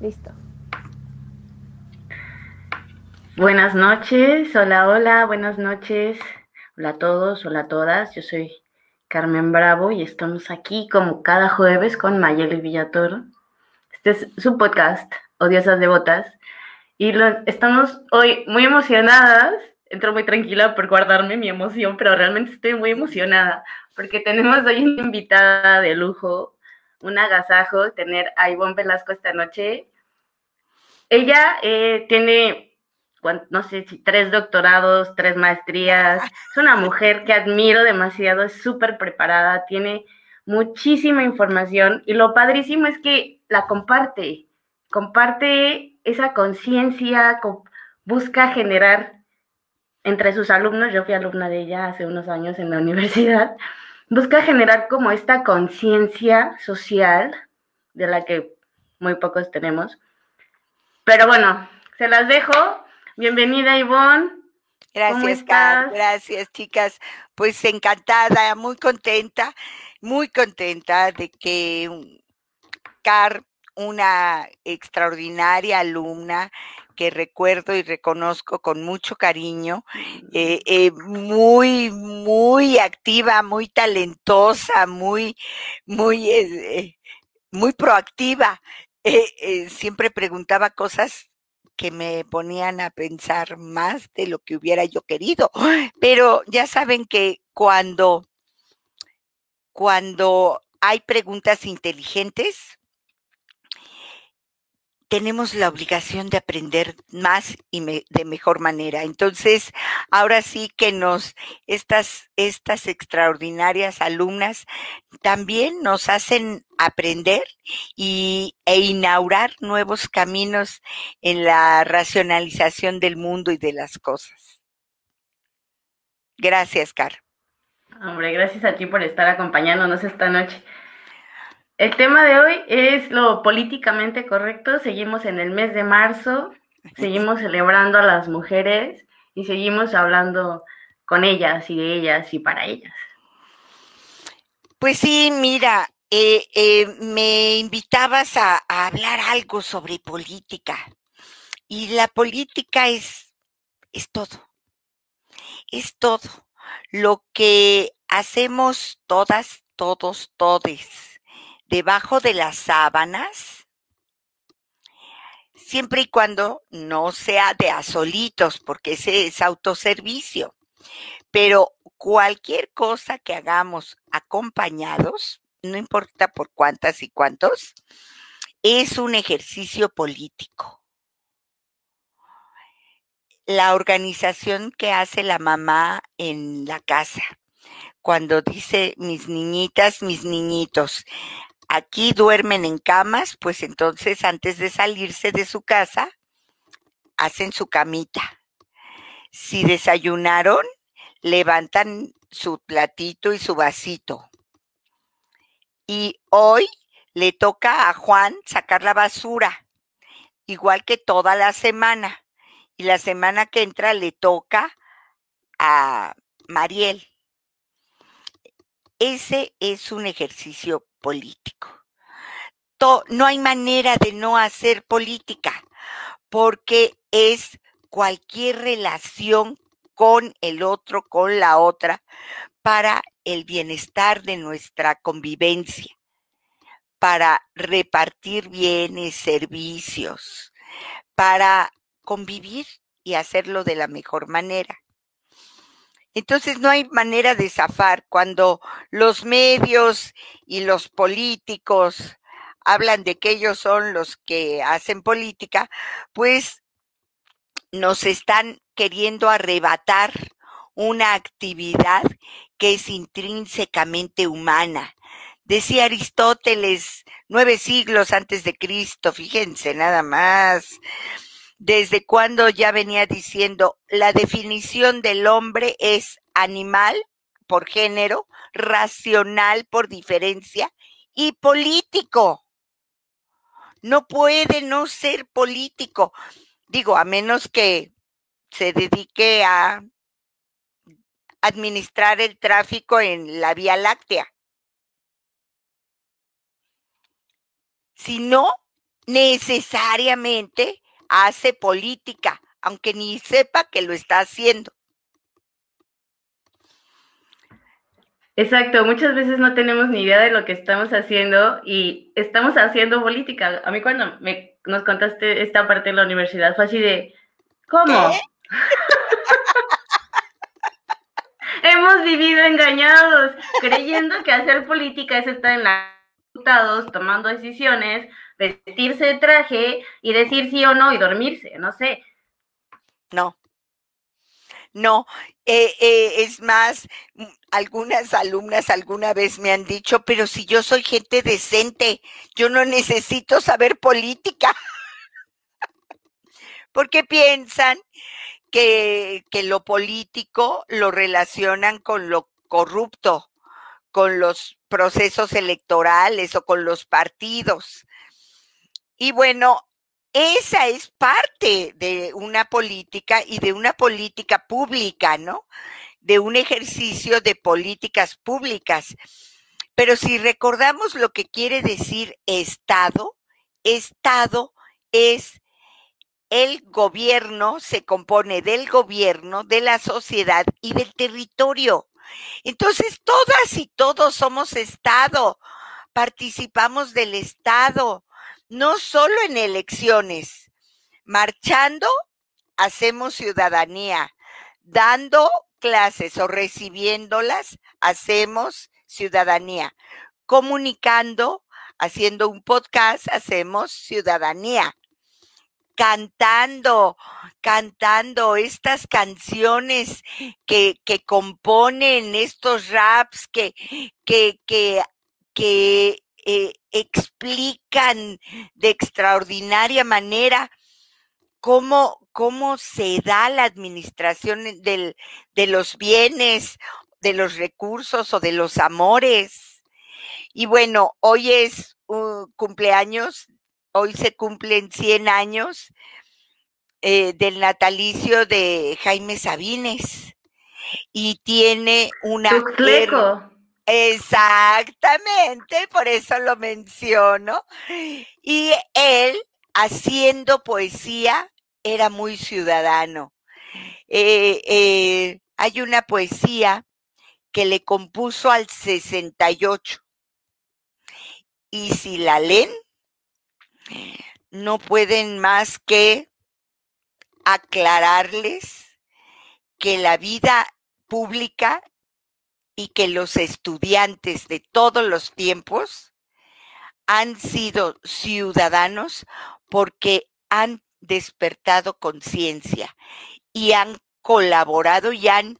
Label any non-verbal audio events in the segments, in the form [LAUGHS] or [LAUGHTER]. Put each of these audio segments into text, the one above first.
Listo. Buenas noches, hola, hola, buenas noches. Hola a todos, hola a todas. Yo soy Carmen Bravo y estamos aquí como cada jueves con Mayeli Villatoro. Este es su podcast, Odiosas Devotas. Y lo, estamos hoy muy emocionadas. Entro muy tranquila por guardarme mi emoción, pero realmente estoy muy emocionada porque tenemos hoy una invitada de lujo, un agasajo tener a Ivonne Velasco esta noche. Ella eh, tiene, no sé si tres doctorados, tres maestrías. Es una mujer que admiro demasiado, es súper preparada, tiene muchísima información y lo padrísimo es que la comparte, comparte esa conciencia, busca generar entre sus alumnos, yo fui alumna de ella hace unos años en la universidad, busca generar como esta conciencia social de la que muy pocos tenemos. Pero bueno, se las dejo. Bienvenida, Ivonne. Gracias, Car. Gracias, chicas. Pues encantada, muy contenta, muy contenta de que Car, una extraordinaria alumna, que recuerdo y reconozco con mucho cariño, eh, eh, muy, muy activa, muy talentosa, muy, muy, eh, muy proactiva. siempre preguntaba cosas que me ponían a pensar más de lo que hubiera yo querido. Pero ya saben que cuando, cuando hay preguntas inteligentes, tenemos la obligación de aprender más y de mejor manera. Entonces, ahora sí que nos, estas, estas extraordinarias alumnas también nos hacen aprender y, e inaugurar nuevos caminos en la racionalización del mundo y de las cosas. Gracias, Car. Hombre, gracias a ti por estar acompañándonos esta noche. El tema de hoy es lo políticamente correcto. Seguimos en el mes de marzo, seguimos celebrando a las mujeres y seguimos hablando con ellas y de ellas y para ellas. Pues sí, mira, eh, eh, me invitabas a, hablar algo sobre política. Y la política es, es todo, es todo. Lo que hacemos todas, todos, todes debajo de las sábanas, siempre y cuando no sea de asolitos, porque ese es autoservicio. Pero cualquier cosa que hagamos acompañados, no importa por cuántas y cuántos, es un ejercicio político. La organización que hace la mamá en la casa, cuando dice mis niñitas, mis niñitos, aquí duermen en camas, pues entonces antes de salirse de su casa, hacen su camita. Si desayunaron, levantan su platito y su vasito. Y hoy le toca a Juan sacar la basura, igual que toda la semana. Y la semana que entra le toca a Mariel. Ese es un ejercicio político. no hay manera de no hacer política, porque es cualquier relación con el otro, con la otra, para el bienestar de nuestra convivencia, para repartir bienes, servicios, para convivir y hacerlo de la mejor manera. Entonces no hay manera de zafar cuando los medios y los políticos hablan de que ellos son los que hacen política, pues nos están queriendo arrebatar una actividad que es intrínsecamente humana, Decía Aristóteles, nueve siglos antes de Cristo, fíjense nada más, desde cuando ya venía diciendo, la definición del hombre es animal por género, racional por diferencia y político. No puede no ser político. Digo, a menos que se dedique a administrar el tráfico en la Vía Láctea. Si no, necesariamente hace política, aunque ni sepa que lo está haciendo. Exacto, muchas veces no tenemos ni idea de lo que estamos haciendo y estamos haciendo política. A mí cuando me, nos contaste esta parte de la universidad fue así de, ¿cómo? [LAUGHS] Hemos vivido engañados, creyendo que hacer política es estar en la tomando decisiones, vestirse de traje y decir sí o no y dormirse, no sé. No, no, eh, eh, es más, mm, algunas alumnas alguna vez me han dicho, pero si yo soy gente decente, yo no necesito saber política. [LAUGHS] Porque piensan que, que lo político lo relacionan con lo corrupto, con los procesos electorales o con los partidos. Y bueno, esa es parte de una política y de una política pública, ¿no? De un ejercicio de políticas públicas. Pero si recordamos lo que quiere decir Estado, Estado es el gobierno, se compone del gobierno, de la sociedad y del territorio. Entonces, todas y todos somos Estado, participamos del Estado no solo en elecciones, marchando hacemos ciudadanía, dando clases o recibiéndolas hacemos ciudadanía, comunicando, haciendo un podcast hacemos ciudadanía. Cantando, cantando estas canciones que, que componen estos raps que, que, que, que eh, explican de extraordinaria manera cómo, cómo se da la administración del, de los bienes, de los recursos o de los amores. Y bueno, hoy es un cumpleaños, hoy se cumplen 100 años eh, del natalicio de Jaime Sabines y tiene una... Exactamente, por eso lo menciono. Y él, haciendo poesía, era muy ciudadano. Eh, eh, hay una poesía que le compuso al 68. Y si la leen, no pueden más que aclararles que la vida pública y que los estudiantes de todos los tiempos han sido ciudadanos porque han despertado conciencia y han colaborado y han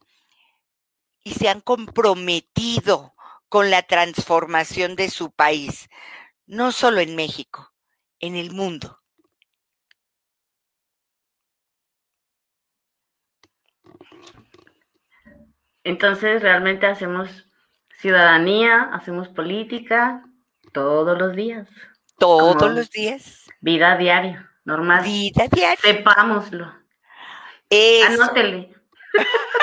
y se han comprometido con la transformación de su país, no solo en México, en el mundo. Entonces realmente hacemos ciudadanía, hacemos política todos los días. Todos los días. Vida diaria, normal. Vida diaria. Sepámoslo. Anótele. [LAUGHS]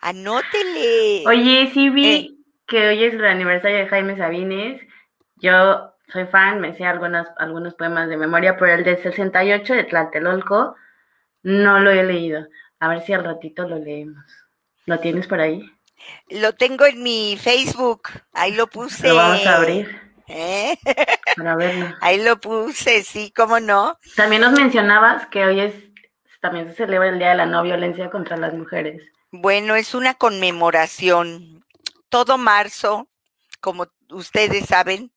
Anótele. Oye, sí vi eh. que hoy es el aniversario de Jaime Sabines. Yo soy fan, me sé algunas, algunos poemas de memoria, pero el de 68 de Tlatelolco no lo he leído. A ver si al ratito lo leemos. ¿Lo tienes por ahí? Lo tengo en mi Facebook, ahí lo puse. Lo vamos a abrir. ¿Eh? Para verlo. [LAUGHS] Ahí lo puse, sí, cómo no. También nos mencionabas que hoy es, también se celebra el Día de la No Violencia contra las Mujeres. Bueno, es una conmemoración. Todo marzo, como ustedes saben,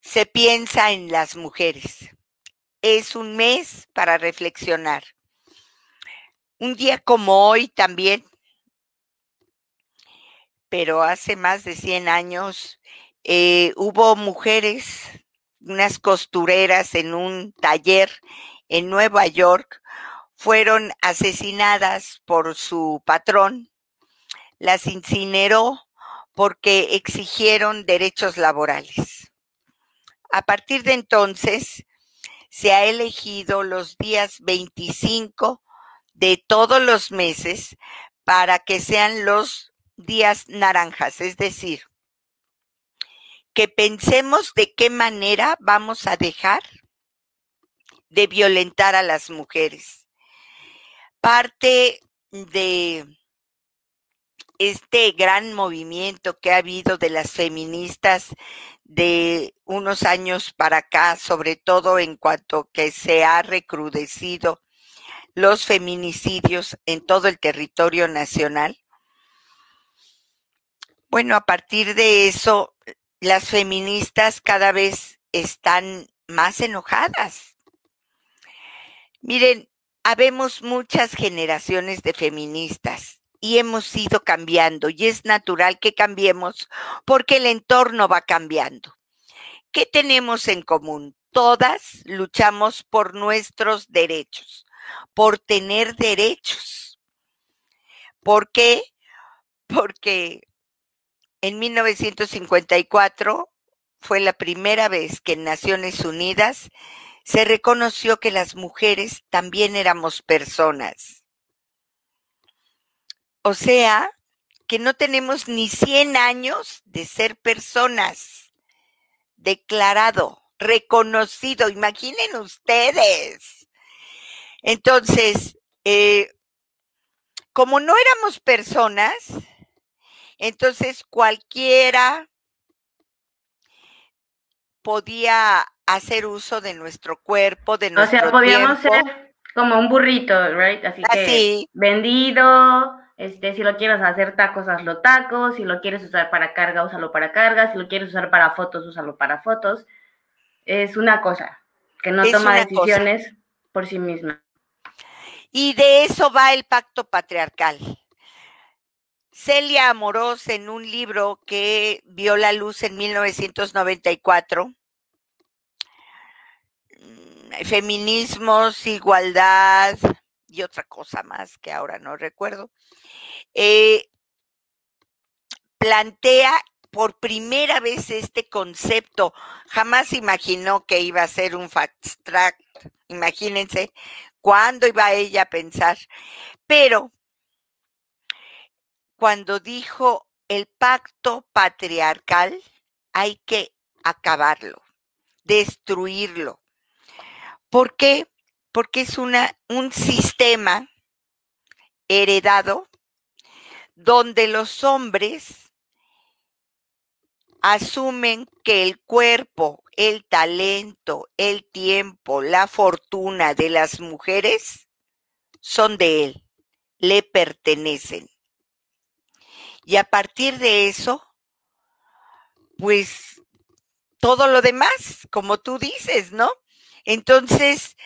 se piensa en las mujeres. Es un mes para reflexionar. Un día como hoy también, pero hace más de 100 años eh, hubo mujeres, unas costureras en un taller en Nueva York, fueron asesinadas por su patrón, las incineró porque exigieron derechos laborales. A partir de entonces, se ha elegido los días 25 de todos los meses para que sean los días naranjas, es decir, que pensemos de qué manera vamos a dejar de violentar a las mujeres. Parte de este gran movimiento que ha habido de las feministas de unos años para acá, sobre todo en cuanto que se ha recrudecido los feminicidios en todo el territorio nacional. Bueno, a partir de eso, las feministas cada vez están más enojadas. Miren, habemos muchas generaciones de feministas y hemos ido cambiando y es natural que cambiemos porque el entorno va cambiando. ¿Qué tenemos en común? Todas luchamos por nuestros derechos, por tener derechos. ¿Por qué? Porque en 1954 fue la primera vez que en Naciones Unidas se reconoció que las mujeres también éramos personas o sea, que no tenemos ni 100 años de ser personas. Declarado, reconocido, imaginen ustedes. Entonces, eh, como no éramos personas, entonces cualquiera podía hacer uso de nuestro cuerpo, de nuestro O sea, podíamos ser como un burrito, right? Así que vendido, este, si lo quieres hacer tacos, hazlo tacos. Si lo quieres usar para carga, úsalo para carga. Si lo quieres usar para fotos, úsalo para fotos. Es una cosa que no toma decisiones por sí misma. Y de eso va el pacto patriarcal. Celia Amorós, en un libro que vio la luz en 1994, mm, Feminismos, Igualdad y otra cosa más que ahora no recuerdo, eh, plantea por primera vez este concepto. Jamás imaginó que iba a ser un fact track. Imagínense cuándo iba ella a pensar. Pero cuando dijo el pacto patriarcal, hay que acabarlo, destruirlo. ¿Por qué? Porque es una, un sistema heredado donde los hombres asumen que el cuerpo, el talento, el tiempo, la fortuna de las mujeres son de él, le pertenecen. Y a partir de eso, pues todo lo demás, como tú dices, ¿no? Entonces,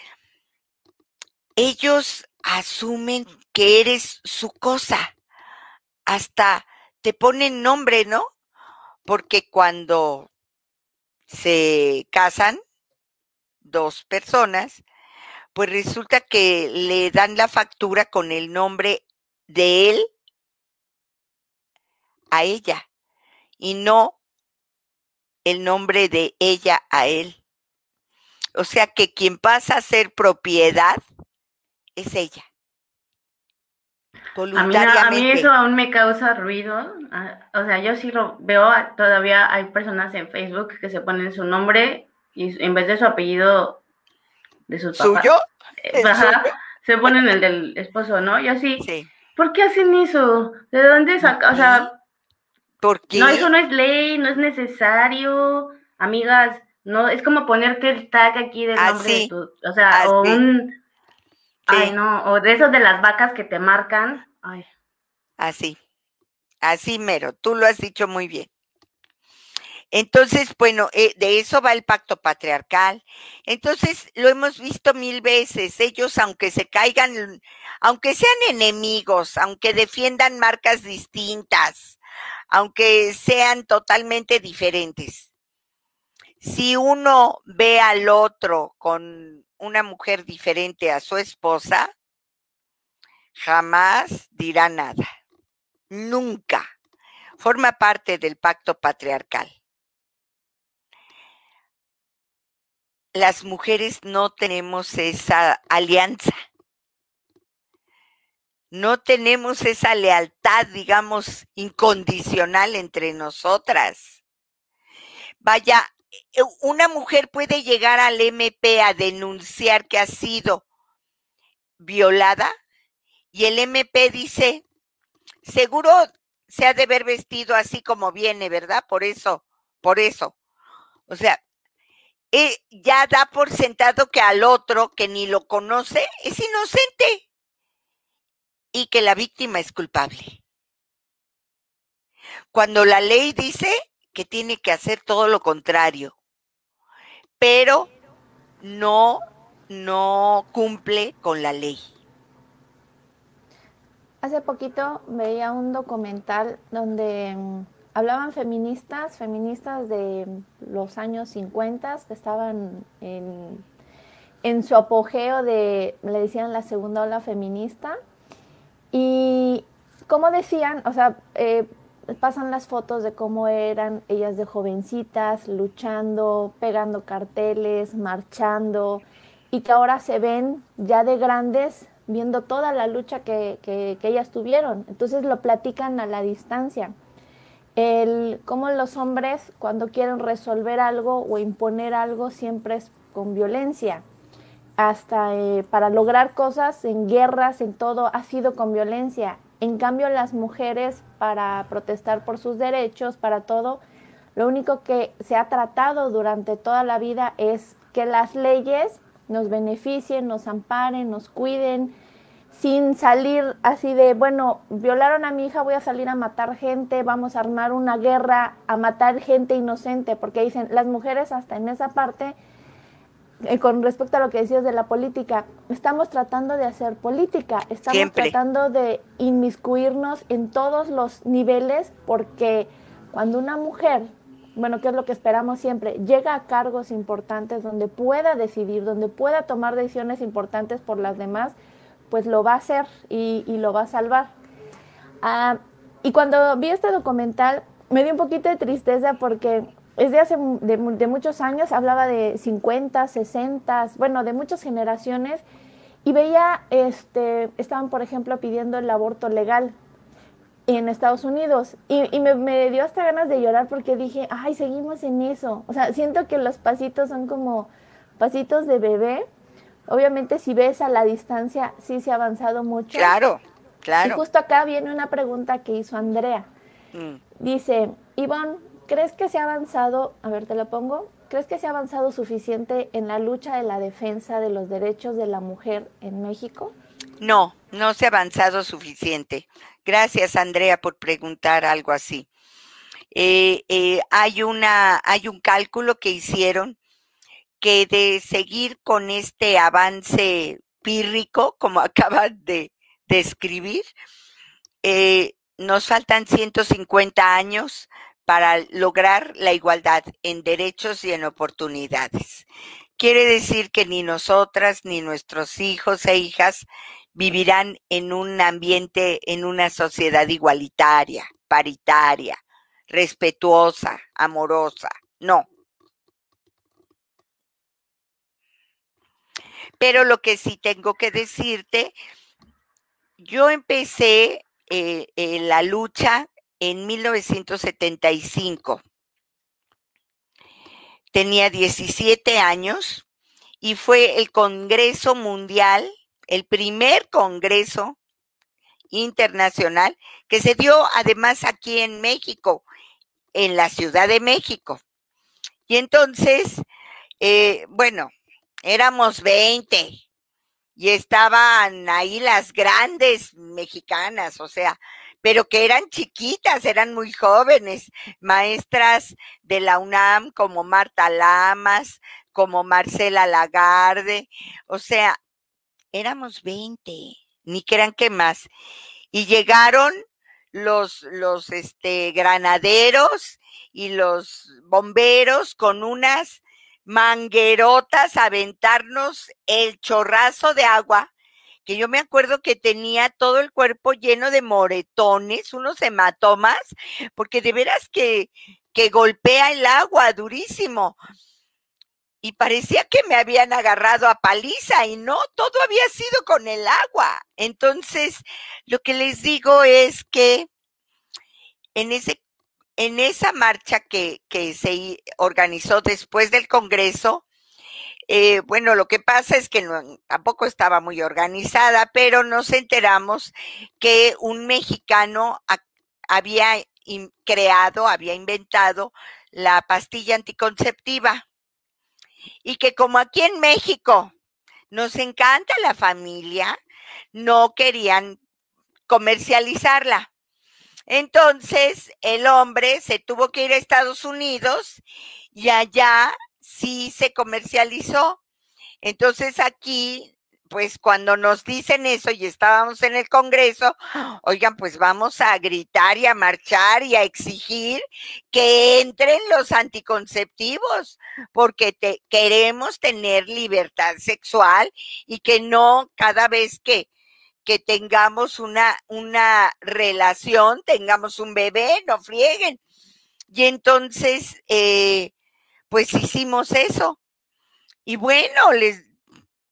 ellos asumen que eres su cosa hasta te ponen nombre, ¿no? Porque cuando se casan dos personas, pues resulta que le dan la factura con el nombre de él a ella y no el nombre de ella a él. O sea que quien pasa a ser propiedad es ella. A mí, eso aún me causa ruido. Ah, o sea, yo sí lo veo, todavía hay personas en Facebook que se ponen su nombre y en vez de su apellido de su ¿Suyo? Eh, se ponen el del esposo, ¿no? Yo sí. sí. ¿Por qué hacen eso? ¿De dónde sacan? O sea, ¿por qué? No, eso no es ley, no es necesario. Amigas, no, es como ponerte el tag aquí del nombre de tu, o sea, o un Ay, no, o de esos de las vacas que te marcan. Ay. Así, así mero, tú lo has dicho muy bien. Entonces, bueno, eh, de eso va el pacto patriarcal. Entonces, lo hemos visto mil veces. Ellos, aunque se caigan, aunque sean enemigos, aunque defiendan marcas distintas, aunque sean totalmente diferentes. Si uno ve al otro con una mujer diferente a su esposa, jamás dirá nada. Nunca. Forma parte del pacto patriarcal. Las mujeres no tenemos esa alianza. No tenemos esa lealtad, digamos, incondicional entre nosotras. Vaya, una mujer puede llegar al MP a denunciar que ha sido violada y el MP dice, seguro se ha de ver vestido así como viene, ¿verdad? Por eso, por eso. O sea, eh, ya da por sentado que al otro que ni lo conoce es inocente y que la víctima es culpable. Cuando la ley dice que tiene que hacer todo lo contrario, pero no, no cumple con la ley. Hace poquito veía un documental donde mm, hablaban feministas, feministas de los años 50 que estaban en, en su apogeo de, le decían la segunda ola feminista. Y como decían, o sea, eh, pasan las fotos de cómo eran ellas de jovencitas, luchando, pegando carteles, marchando, y que ahora se ven ya de grandes viendo toda la lucha que, que, ellas tuvieron. Entonces lo platican a la distancia. El, cómo los hombres cuando quieren resolver algo o imponer algo siempre es con violencia. Hasta eh, para lograr cosas en guerras, en todo, ha sido con violencia. En cambio, las mujeres para protestar por sus derechos, para todo, lo único que se ha tratado durante toda la vida es que las leyes nos beneficien, nos amparen, nos cuiden, sin salir así de, bueno, violaron a mi hija, voy a salir a matar gente, vamos a armar una guerra, a matar gente inocente, porque dicen, las mujeres hasta en esa parte, eh, con respecto a lo que decías de la política, estamos tratando de hacer política, estamos tratando de inmiscuirnos en todos los niveles, porque cuando una mujer bueno, ¿qué es lo que esperamos siempre? Llega a cargos importantes donde pueda decidir, donde pueda tomar decisiones importantes por las demás, pues lo va a hacer y, lo va a salvar. Ah, y cuando vi este documental, me dio un poquito de tristeza porque es de hace de, muchos años, hablaba de 50, 60, bueno, de muchas generaciones, y veía, este, estaban, por ejemplo, pidiendo el aborto legal en Estados Unidos. Y, me, dio hasta ganas de llorar porque dije, ay, seguimos en eso. O sea, siento que los pasitos son como pasitos de bebé. Obviamente si ves a la distancia, sí se ha avanzado mucho. Claro, claro. Y justo acá viene una pregunta que hizo Andrea. Mm. Dice, Ivonne, ¿crees que se ha avanzado, a ver, te lo pongo, ¿crees que se ha avanzado suficiente en la lucha de la defensa de los derechos de la mujer en México? No, no se ha avanzado suficiente. Gracias, Andrea, por preguntar algo así. Eh, eh, hay, una, hay un cálculo que hicieron que de seguir con este avance pírrico, como [LAUGHS] acaban de describir, eh, nos faltan 150 años para lograr la igualdad en derechos y en oportunidades. Quiere decir que ni nosotras, ni nuestros hijos e hijas vivirán en un ambiente, en una sociedad igualitaria, paritaria, respetuosa, amorosa. No. Pero lo que sí tengo que decirte, yo empecé eh, la lucha en 1975. Tenía 17 años y fue el Congreso Mundial el primer Congreso Internacional que se dio además aquí en México, en la Ciudad de México. Y entonces, eh, bueno, éramos 20 y estaban ahí las grandes mexicanas, o sea, pero que eran chiquitas, eran muy jóvenes, maestras de la UNAM como Marta Lamas, como Marcela Lagarde, o sea, éramos 20, ni crean que más. Y llegaron los, los este, granaderos y los bomberos con unas manguerotas a aventarnos el chorrazo de agua, que yo me acuerdo que tenía todo el cuerpo lleno de moretones, unos hematomas, porque de veras que, que golpea el agua durísimo. Y parecía que me habían agarrado a paliza y no, todo había sido con el agua. Entonces, lo que les digo es que en ese en esa marcha que, se organizó después del Congreso, eh, bueno, lo que pasa es que tampoco estaba muy organizada, pero nos enteramos que un mexicano había creado, había inventado la pastilla anticonceptiva y que como aquí en México nos encanta la familia, no querían comercializarla. Entonces, el hombre se tuvo que ir a Estados Unidos y allá sí se comercializó. Entonces aquí, pues cuando nos dicen eso y estábamos en el Congreso, oigan, pues vamos a gritar y a marchar y a exigir que entren los anticonceptivos, porque queremos tener libertad sexual y que no cada vez que que tengamos una, una relación, tengamos un bebé, no frieguen. Y entonces, eh, pues hicimos eso. Y bueno, les,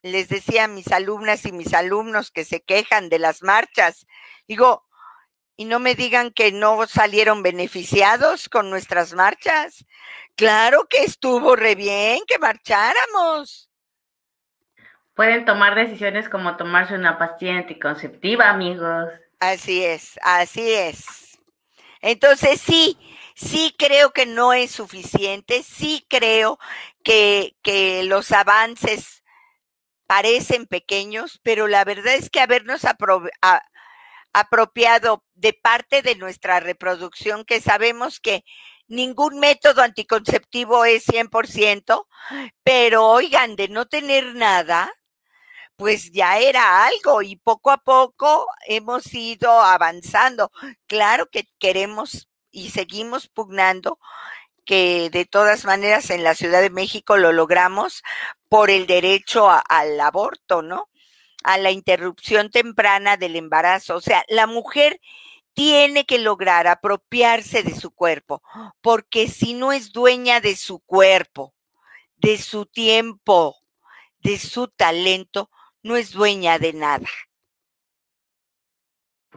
les decía a mis alumnas y mis alumnos que se quejan de las marchas, digo, y no me digan que no salieron beneficiados con nuestras marchas. Claro que estuvo re bien que marcháramos pueden tomar decisiones como tomarse una pastilla anticonceptiva, amigos. Así es, así es. Entonces sí, sí creo que no es suficiente, sí creo que, los avances parecen pequeños, pero la verdad es que habernos apropiado de parte de nuestra reproducción, que sabemos que ningún método anticonceptivo es 100%, pero oigan, de no tener nada, pues ya era algo y poco a poco hemos ido avanzando. Claro que queremos y seguimos pugnando que de todas maneras en la Ciudad de México lo logramos por el derecho al aborto, ¿no? A la interrupción temprana del embarazo. O sea, la mujer tiene que lograr apropiarse de su cuerpo, porque si no es dueña de su cuerpo, de su tiempo, de su talento, no es dueña de nada.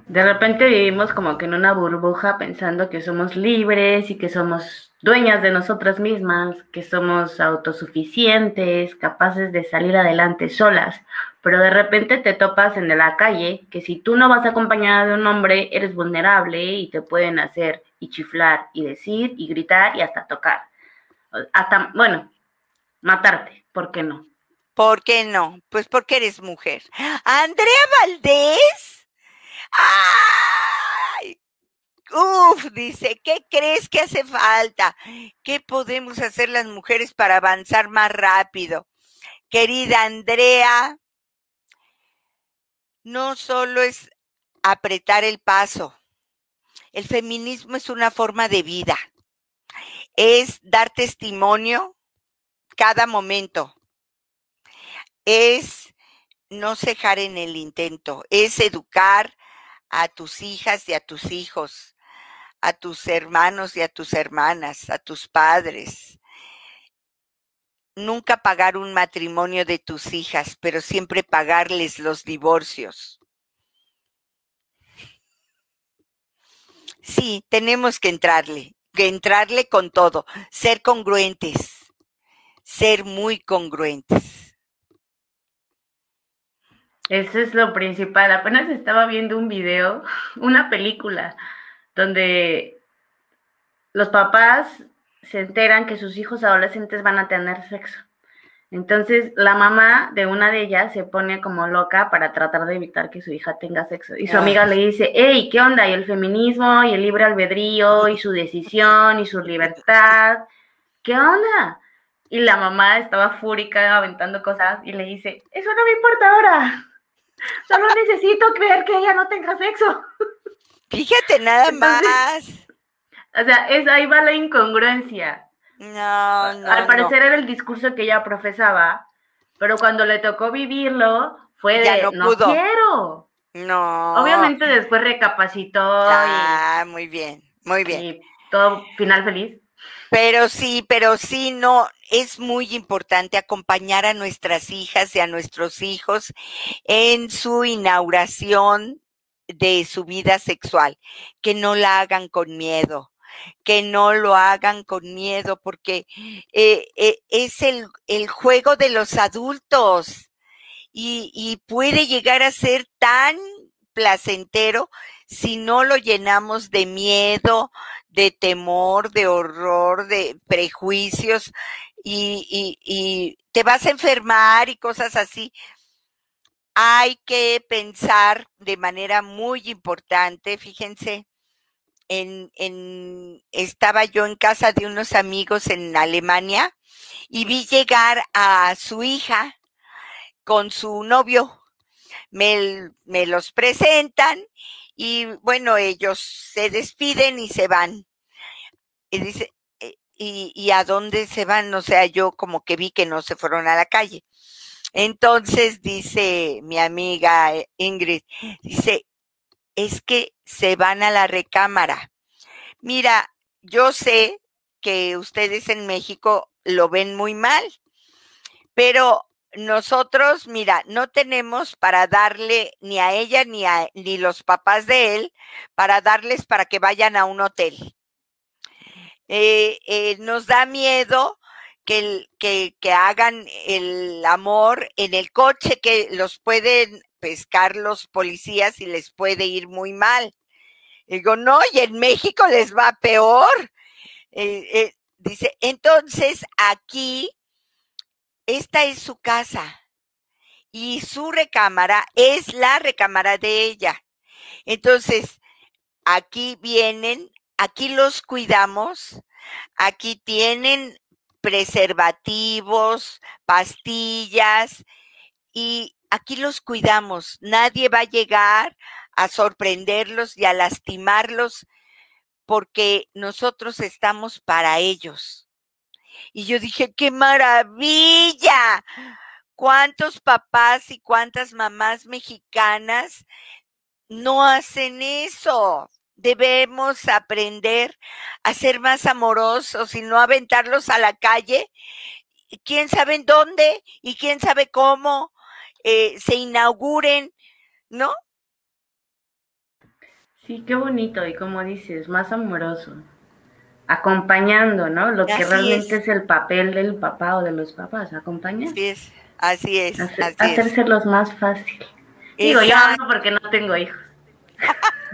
De repente vivimos como que en una burbuja pensando que somos libres y que somos dueñas de nosotras mismas, que somos autosuficientes, capaces de salir adelante solas, pero de repente te topas en la calle que si tú no vas acompañada de un hombre eres vulnerable y te pueden hacer y chiflar y decir y gritar y hasta tocar. Hasta, bueno, matarte, ¿por qué no? ¿Por qué no? Pues porque eres mujer. Andrea Valdés. ¡Ay! Uf, dice, ¿qué crees que hace falta? ¿Qué podemos hacer las mujeres para avanzar más rápido? Querida Andrea, no solo es apretar el paso. El feminismo es una forma de vida. Es dar testimonio cada momento es no cejar en el intento, es educar a tus hijas y a tus hijos, a tus hermanos y a tus hermanas, a tus padres. Nunca pagar un matrimonio de tus hijas, pero siempre pagarles los divorcios. Sí, tenemos que entrarle, que entrarle con todo, ser congruentes, ser muy congruentes. Eso es lo principal. Apenas estaba viendo un video, [LAUGHS] una película, donde los papás se enteran que sus hijos adolescentes van a tener sexo. Entonces la mamá de una de ellas se pone como loca para tratar de evitar que su hija tenga sexo. Y su amiga le dice, hey, ¿qué onda? Y el feminismo y el libre albedrío y su decisión y su libertad. ¿Qué onda? Y la mamá estaba fúrica aventando cosas y le dice, eso no me importa ahora. Solo necesito creer que ella no tenga sexo. Fíjate nada más. O sea, es, ahí va la incongruencia. No, no. Al parecer era el discurso que ella profesaba, pero cuando le tocó vivirlo, fue Ya de no no, pudo". quiero. No. Obviamente después recapacitó Ah, muy bien, muy bien. y todo final feliz. Pero sí, pero sí, no, es muy importante acompañar a nuestras hijas y a nuestros hijos en su inauguración de su vida sexual, que no la hagan con miedo, que no lo hagan con miedo, porque eh, eh, es el, el juego de los adultos y, y puede llegar a ser tan placentero si no lo llenamos de miedo, de temor, de horror, de prejuicios y, y- te vas a enfermar y cosas así. Hay que pensar de manera muy importante, fíjense, en, en- estaba yo en casa de unos amigos en Alemania y vi llegar a su hija con su novio. Me, me los presentan y bueno, ellos se despiden y se van. Y dice, ¿y, a dónde se van? O sea, yo como que vi que no se fueron a la calle. Entonces dice mi amiga eh, Ingrid, dice, es que se van a la recámara. Mira, yo sé que ustedes en México lo ven muy mal, pero nosotros, mira, no tenemos para darle ni a ella ni a ni los papás de él para darles para que vayan a un hotel. Eh, eh, nos da miedo que, que, hagan el amor en el coche, que los pueden pescar los policías y les puede ir muy mal. Digo, no, y en México les va peor. Eh, dice, entonces aquí, esta es su casa y su recámara es la recámara de ella. Entonces, aquí vienen, aquí los cuidamos, aquí tienen preservativos, pastillas y aquí los cuidamos. Nadie va a llegar a sorprenderlos y a lastimarlos porque nosotros estamos para ellos. Y yo dije, qué maravilla. ¿Cuántos papás y cuántas mamás mexicanas no hacen eso? Debemos aprender a ser más amorosos y no aventarlos a la calle. ¿Quién sabe en dónde y quién sabe cómo eh, se inauguren? ¿No? Sí, qué bonito y como dices, más amoroso. Acompañando, ¿no? Lo que realmente es. es. el papel del papá o de los papás, acompañar. Así es, así es, Hacer- así es. hacérselos más fácil. Digo, yo no porque no tengo hijos.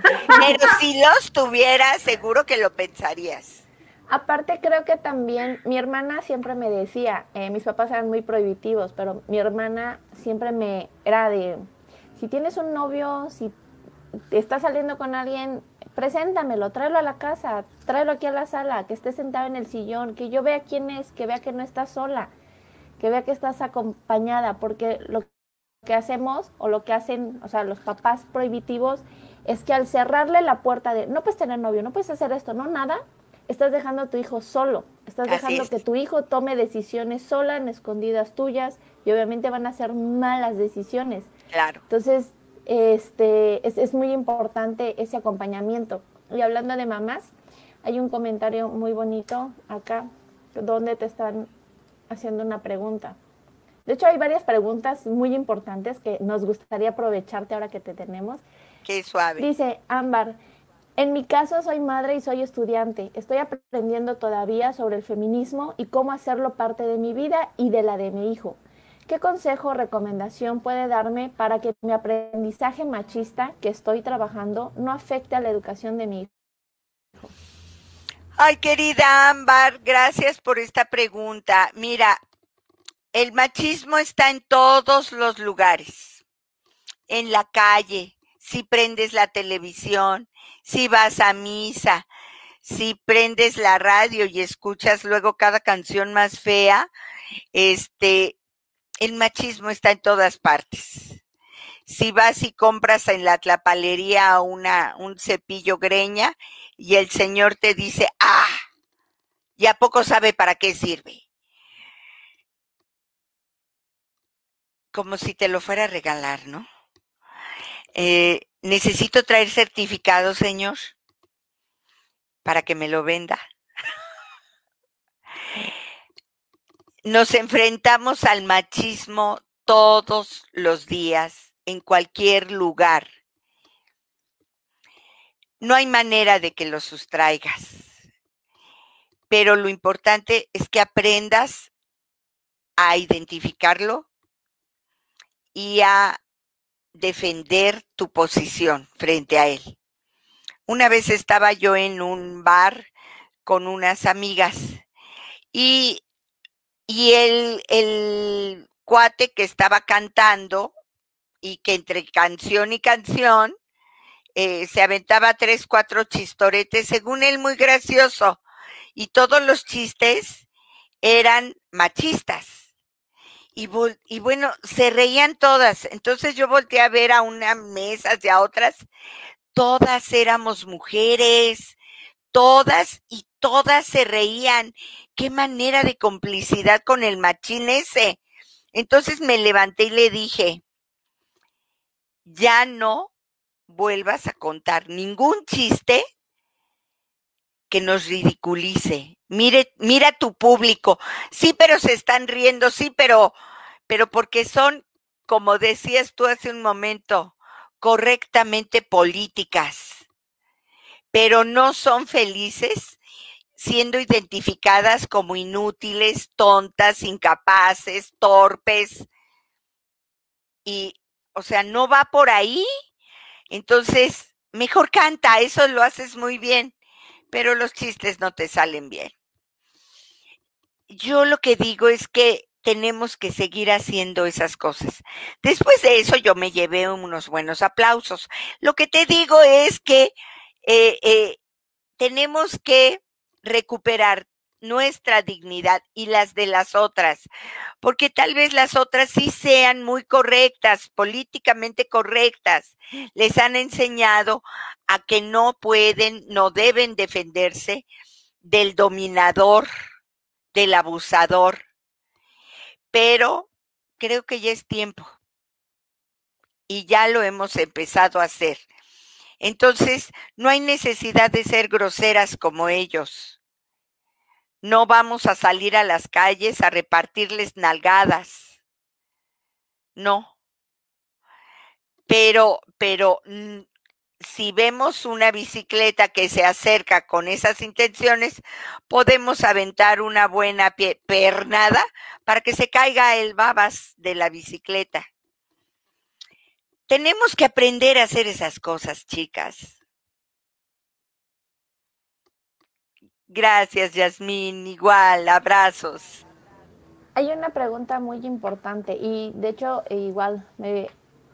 Pero si los tuvieras, seguro que lo pensarías. Aparte creo que también mi hermana siempre me decía, eh, mis papás eran muy prohibitivos, pero mi hermana siempre me era de, si tienes un novio, si estás saliendo con alguien, preséntamelo, tráelo a la casa, tráelo aquí a la sala, que esté sentado en el sillón, que yo vea quién es, que vea que no estás sola, que vea que estás acompañada, porque lo que hacemos o lo que hacen, o sea, los papás prohibitivos es que al cerrarle la puerta de no puedes tener novio, no puedes hacer esto, no nada, estás dejando a tu hijo solo, estás Así dejando es. que tu hijo tome decisiones sola, en escondidas tuyas, y obviamente van a ser malas decisiones. Claro. Entonces, este, es, es muy importante ese acompañamiento. Y hablando de mamás, hay un comentario muy bonito acá, donde te están haciendo una pregunta. De hecho, hay varias preguntas muy importantes que nos gustaría aprovecharte ahora que te tenemos. Qué suave. Dice Ámbar, en mi caso soy madre y soy estudiante. Estoy aprendiendo todavía sobre el feminismo y cómo hacerlo parte de mi vida y de la de mi hijo. ¿Qué consejo o recomendación puede darme para que mi aprendizaje machista que estoy trabajando no afecte a la educación de mi hijo? Ay, querida Ámbar, gracias por esta pregunta. Mira, el machismo está en todos los lugares, en la calle, si prendes la televisión, si vas a misa, si prendes la radio y escuchas luego cada canción más fea, este, el machismo está en todas partes. si vas y compras en la tlapalería una, un cepillo greña y el señor te dice, ah, ¿y a poco sabe para qué sirve? Como si te lo fuera a regalar, ¿no? Eh, necesito traer certificado, señor, para que me lo venda. Nos enfrentamos al machismo todos los días, en cualquier lugar. No hay manera de que lo sustraigas, pero lo importante es que aprendas a identificarlo y a defender tu posición frente a él. Una vez estaba yo en un bar con unas amigas y y el, el cuate que estaba cantando y que entre canción y canción eh, se aventaba tres, cuatro chistoretes, según él muy gracioso, y todos los chistes eran machistas. Y, bueno, se reían todas. Entonces yo volteé a ver a una mesa y a otras. Todas éramos mujeres, todas y todas se reían. Qué manera de complicidad con el machín ese. Entonces me levanté y le dije, ya no vuelvas a contar ningún chiste que nos ridiculice. Mire, mira tu público. Sí, pero se están riendo, sí, pero, pero porque son, como decías tú hace un momento, correctamente políticas pero no son felices siendo identificadas como inútiles, tontas, incapaces, torpes. Y, o sea, no va por ahí. Entonces, mejor canta, eso lo haces muy bien, pero los chistes no te salen bien. Yo lo que digo es que tenemos que seguir haciendo esas cosas. Después de eso yo me llevé unos buenos aplausos. Lo que te digo es que eh, eh, tenemos que recuperar nuestra dignidad y las de las otras, porque tal vez las otras sí sean muy correctas, políticamente correctas. Les han enseñado a que no pueden, no deben defenderse del dominador, del abusador. Pero creo que ya es tiempo. Y ya lo hemos empezado a hacer. Entonces, no hay necesidad de ser groseras como ellos. No vamos a salir a las calles a repartirles nalgadas. No. Pero, pero si vemos una bicicleta que se acerca con esas intenciones, podemos aventar una buena pernada para que se caiga el babas de la bicicleta. Tenemos que aprender a hacer esas cosas, chicas. Gracias, Yasmín. Igual, abrazos. Hay una pregunta muy importante y de hecho igual me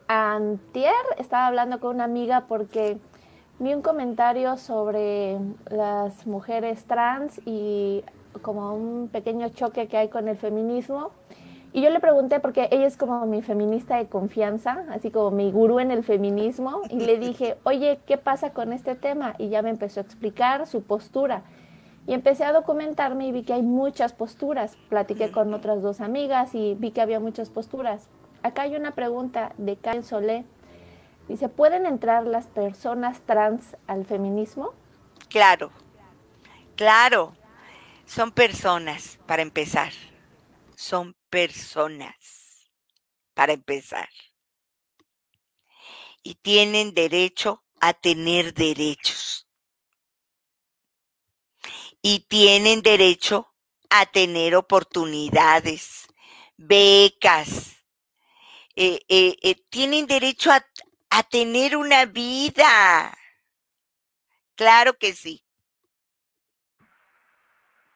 antier estaba hablando con una amiga porque vi un comentario sobre las mujeres trans y como un pequeño choque que hay con el feminismo y yo le pregunté, porque ella es como mi feminista de confianza, así como mi gurú en el feminismo, y le dije, oye, ¿qué pasa con este tema? Y ya me empezó a explicar su postura. Y empecé a documentarme y vi que hay muchas posturas. Platiqué con otras dos amigas y vi que había muchas posturas. Acá hay una pregunta de Karen Solé. Dice, ¿pueden entrar las personas trans al feminismo? Claro, claro. Son personas, para empezar. Son personas, para empezar. Y tienen derecho a tener derechos. Y tienen derecho a tener oportunidades, becas. Eh, eh, eh, tienen derecho a, a tener una vida. Claro que sí.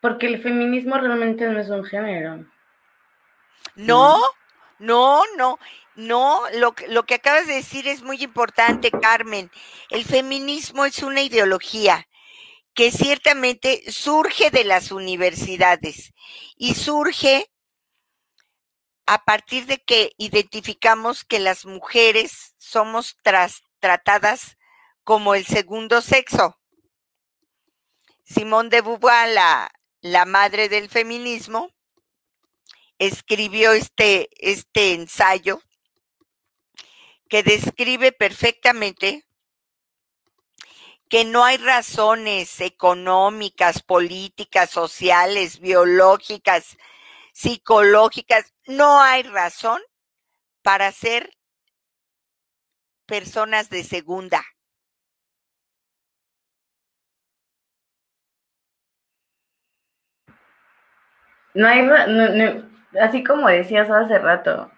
Porque el feminismo realmente no es un género. No, no, no, no, lo, lo que acabas de decir es muy importante, Carmen. El feminismo es una ideología que ciertamente surge de las universidades y surge a partir de que identificamos que las mujeres somos tratadas como el segundo sexo. Simone de Beauvoir, la, madre del feminismo, escribió este, este ensayo que describe perfectamente que no hay razones económicas, políticas, sociales, biológicas, psicológicas, no hay razón para ser personas de segunda. No hay, así como decías hace rato,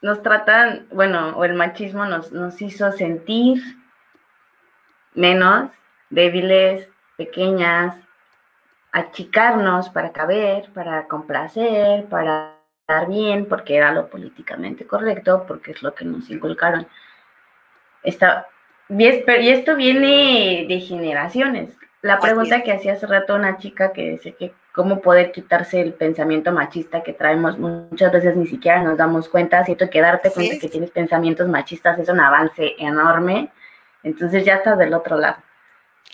nos tratan, bueno, o el machismo nos, nos hizo sentir menos, débiles, pequeñas, achicarnos para caber, para complacer, para estar bien, porque era lo políticamente correcto, porque es lo que nos inculcaron. Esta, y esto viene de generaciones. La pregunta que hacía hace rato una chica que dice que cómo poder quitarse el pensamiento machista que traemos muchas veces ni siquiera nos damos cuenta, siento que darte cuenta que tienes pensamientos machistas es un avance enorme, entonces ya estás del otro lado.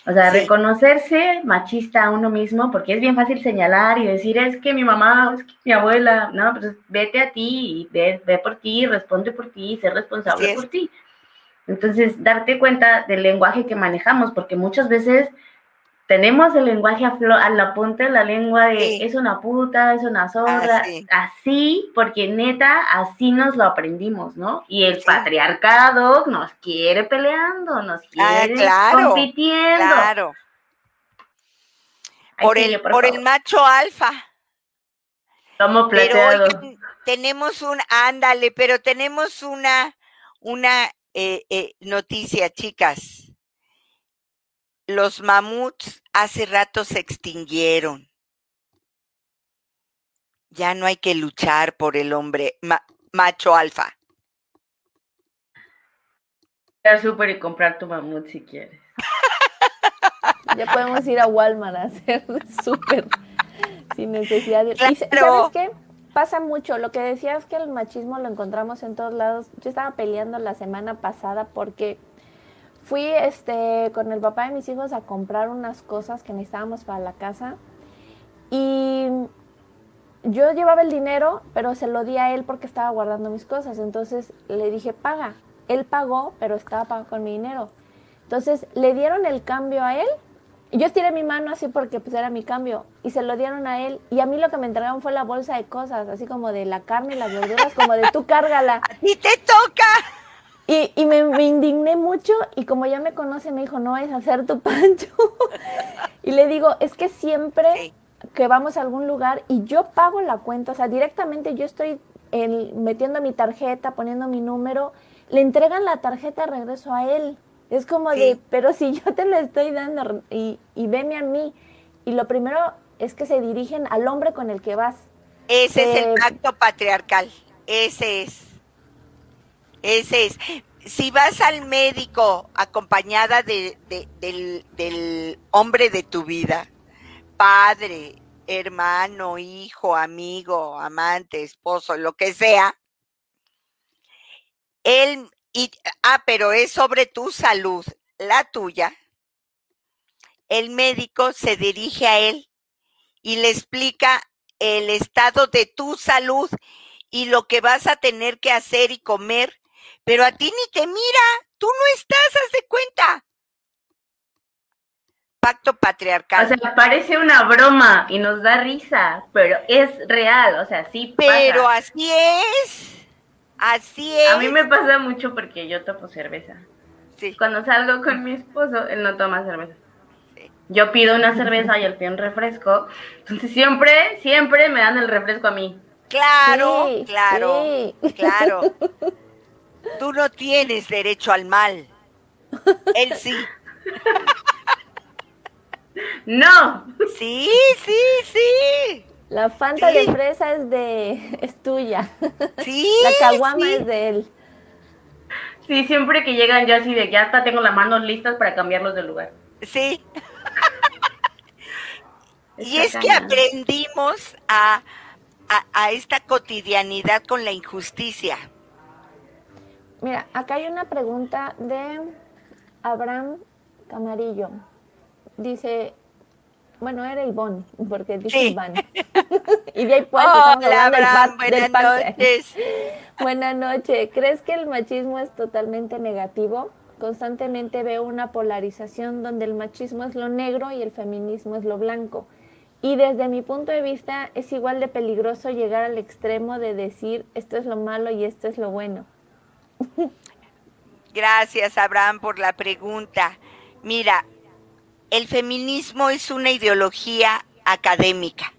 O sea, reconocerse machista a uno mismo, porque es bien fácil señalar y decir, es que mi mamá, es que mi abuela, no, pues vete a ti, y ve, ve por ti, responde por ti, sé responsable por ti. Entonces, darte cuenta del lenguaje que manejamos, porque muchas veces tenemos el lenguaje a, a la punta de la lengua de es una puta, es una zorra, así. porque neta, así nos lo aprendimos, ¿no? Y el patriarcado nos quiere peleando, nos ah, quiere compitiendo. Claro. Por el, por, el macho alfa. Como plateado. Pero tenemos un, ándale, pero tenemos una, una eh, eh, noticia, chicas los mamuts hace rato se extinguieron. Ya no hay que luchar por el hombre macho alfa. Ir al súper y comprar tu mamut si quieres. [LAUGHS] Ya podemos ir a Walmart a hacer [LAUGHS] súper sin necesidad de... ¿Sabes qué? Pasa mucho. Lo que decías que el machismo lo encontramos en todos lados. Yo estaba peleando la semana pasada porque fui este, con el papá de mis hijos a comprar unas cosas que necesitábamos para la casa y yo llevaba el dinero, pero se lo di a él porque estaba guardando mis cosas. Entonces le dije, paga. Él pagó, pero estaba pagando con mi dinero. Entonces le dieron el cambio a él. Yo estiré mi mano así porque pues era mi cambio. Y se lo dieron a él. Y a mí lo que me entregaron fue la bolsa de cosas, así como de la carne y las verduras, como de tú cárgala. [LAUGHS] ¡Y te toca! Y, me, indigné mucho y como ya me conoce me dijo, no es hacer tu [LAUGHS] pancho. y le digo, es que siempre que vamos a algún lugar y yo pago la cuenta, o sea, directamente yo estoy metiendo mi tarjeta, poniendo mi número, le entregan la tarjeta de regreso a él. Es como de, pero si yo te lo estoy dando y, y veme a mí. Y lo primero es que se dirigen al hombre con el que vas. Ese es el acto patriarcal, ese es. Ese es. Si vas al médico acompañada de, del, del hombre de tu vida, padre, hermano, hijo, amigo, amante, esposo, lo que sea, él, y, ah, pero es sobre tu salud, la tuya, el médico se dirige a él y le explica el estado de tu salud y lo que vas a tener que hacer y comer pero a ti ni te mira, tú no estás, haz de cuenta. Pacto patriarcal. O sea, parece una broma y nos da risa, pero es real, o sea, sí Pero así es. Así es. A mí me pasa mucho porque yo tomo cerveza. Sí. Cuando salgo con mi esposo, él no toma cerveza. Yo pido una [LAUGHS] cerveza y él pide un refresco. Entonces siempre, siempre me dan el refresco a mí. Claro, claro, claro. [LAUGHS] Tú no tienes derecho al mal. Él sí. No. Sí, sí, sí. La fanta de fresa es de es tuya. Sí. La caguama es de él. Sí, siempre que llegan yo así de ya hasta tengo las manos listas para cambiarlos de lugar. Sí. [LAUGHS] y es que aprendimos a, a, esta cotidianidad con la injusticia. Mira, acá hay una pregunta de Abraham Camarillo. Dice, bueno, era Ivonne, porque dice Iván. [LAUGHS] y de ahí pues, Hola, Abraham, buenas noches. [LAUGHS] buenas noches. ¿Crees que el machismo es totalmente negativo? Constantemente veo una polarización donde el machismo es lo negro y el feminismo es lo blanco. Y desde mi punto de vista es igual de peligroso llegar al extremo de decir esto es lo malo y esto es lo bueno. Gracias, Abraham, por la pregunta. Mira, el feminismo es una ideología académica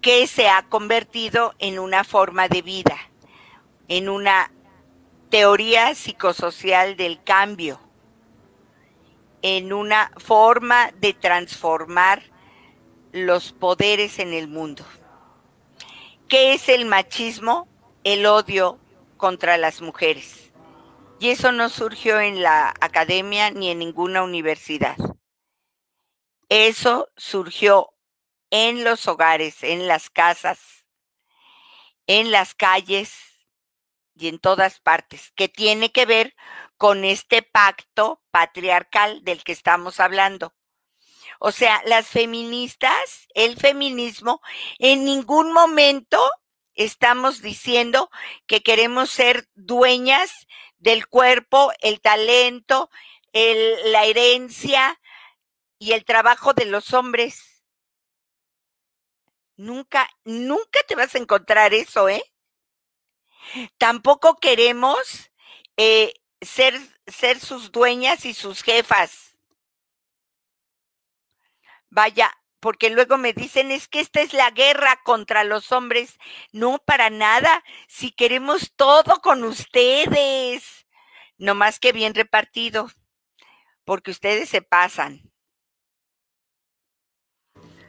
que se ha convertido en una forma de vida, en una teoría psicosocial del cambio, en una forma de transformar los poderes en el mundo. ¿Qué es el machismo? El odio contra las mujeres. Y eso no surgió en la academia ni en ninguna universidad. Eso surgió en los hogares, en las casas, en las calles y en todas partes, que tiene que ver con este pacto patriarcal del que estamos hablando. O sea, las feministas, el feminismo, en ningún momento estamos diciendo que queremos ser dueñas del cuerpo, el talento, la herencia y el trabajo de los hombres. Nunca, nunca te vas a encontrar eso, ¿eh? Tampoco queremos eh, ser, ser sus dueñas y sus jefas. Vaya, porque luego me dicen, es que esta es la guerra contra los hombres. No, para nada. Si queremos todo con ustedes. No más que bien repartido, porque ustedes se pasan.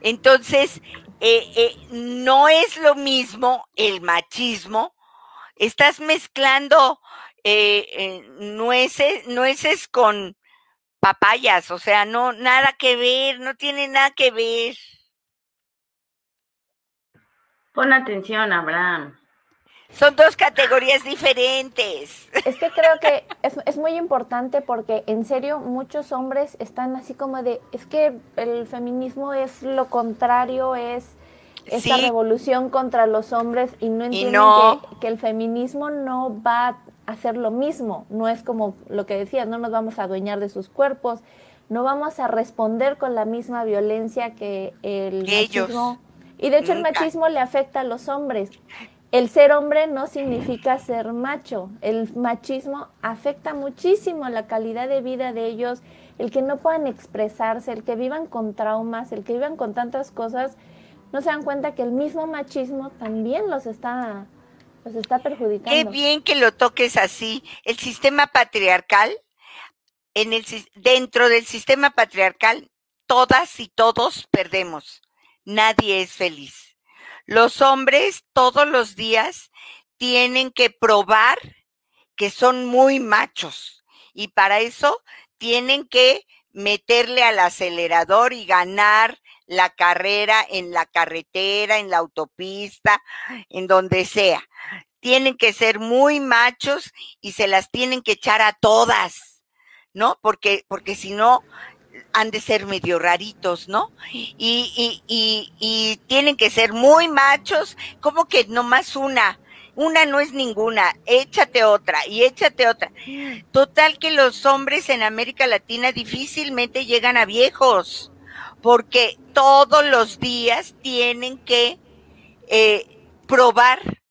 Entonces, eh, eh, no es lo mismo el machismo. Estás mezclando eh, nueces, nueces con, papayas, o sea, no, nada que ver, no tiene nada que ver. Pon atención, Abraham. Son dos categorías diferentes. Es que creo que es, muy importante porque en serio muchos hombres están así como de, es que el feminismo es lo contrario, es esta revolución contra los hombres y no entienden Que, que, el feminismo no va hacer lo mismo. No es como lo que decías, no nos vamos a adueñar de sus cuerpos, no vamos a responder con la misma violencia que el machismo. Y de hecho el machismo le afecta a los hombres. El ser hombre no significa ser macho. El machismo afecta muchísimo la calidad de vida de ellos, el que no puedan expresarse, el que vivan con traumas, el que vivan con tantas cosas, no se dan cuenta que el mismo machismo también los está pues está perjudicando. Qué bien que lo toques así. El sistema patriarcal, en el, dentro del sistema patriarcal, todas y todos perdemos. Nadie es feliz. Los hombres todos los días tienen que probar que son muy machos y para eso tienen que meterle al acelerador y ganar la carrera en la carretera, en la autopista, en donde sea. Tienen que ser muy machos y se las tienen que echar a todas, ¿no? Porque, porque si no, han de ser medio raritos, ¿no? Y, y, y, tienen que ser muy machos, como que nomás una, una no es ninguna, échate otra y échate otra. Total que los hombres en América Latina difícilmente llegan a viejos porque todos los días tienen que eh, probar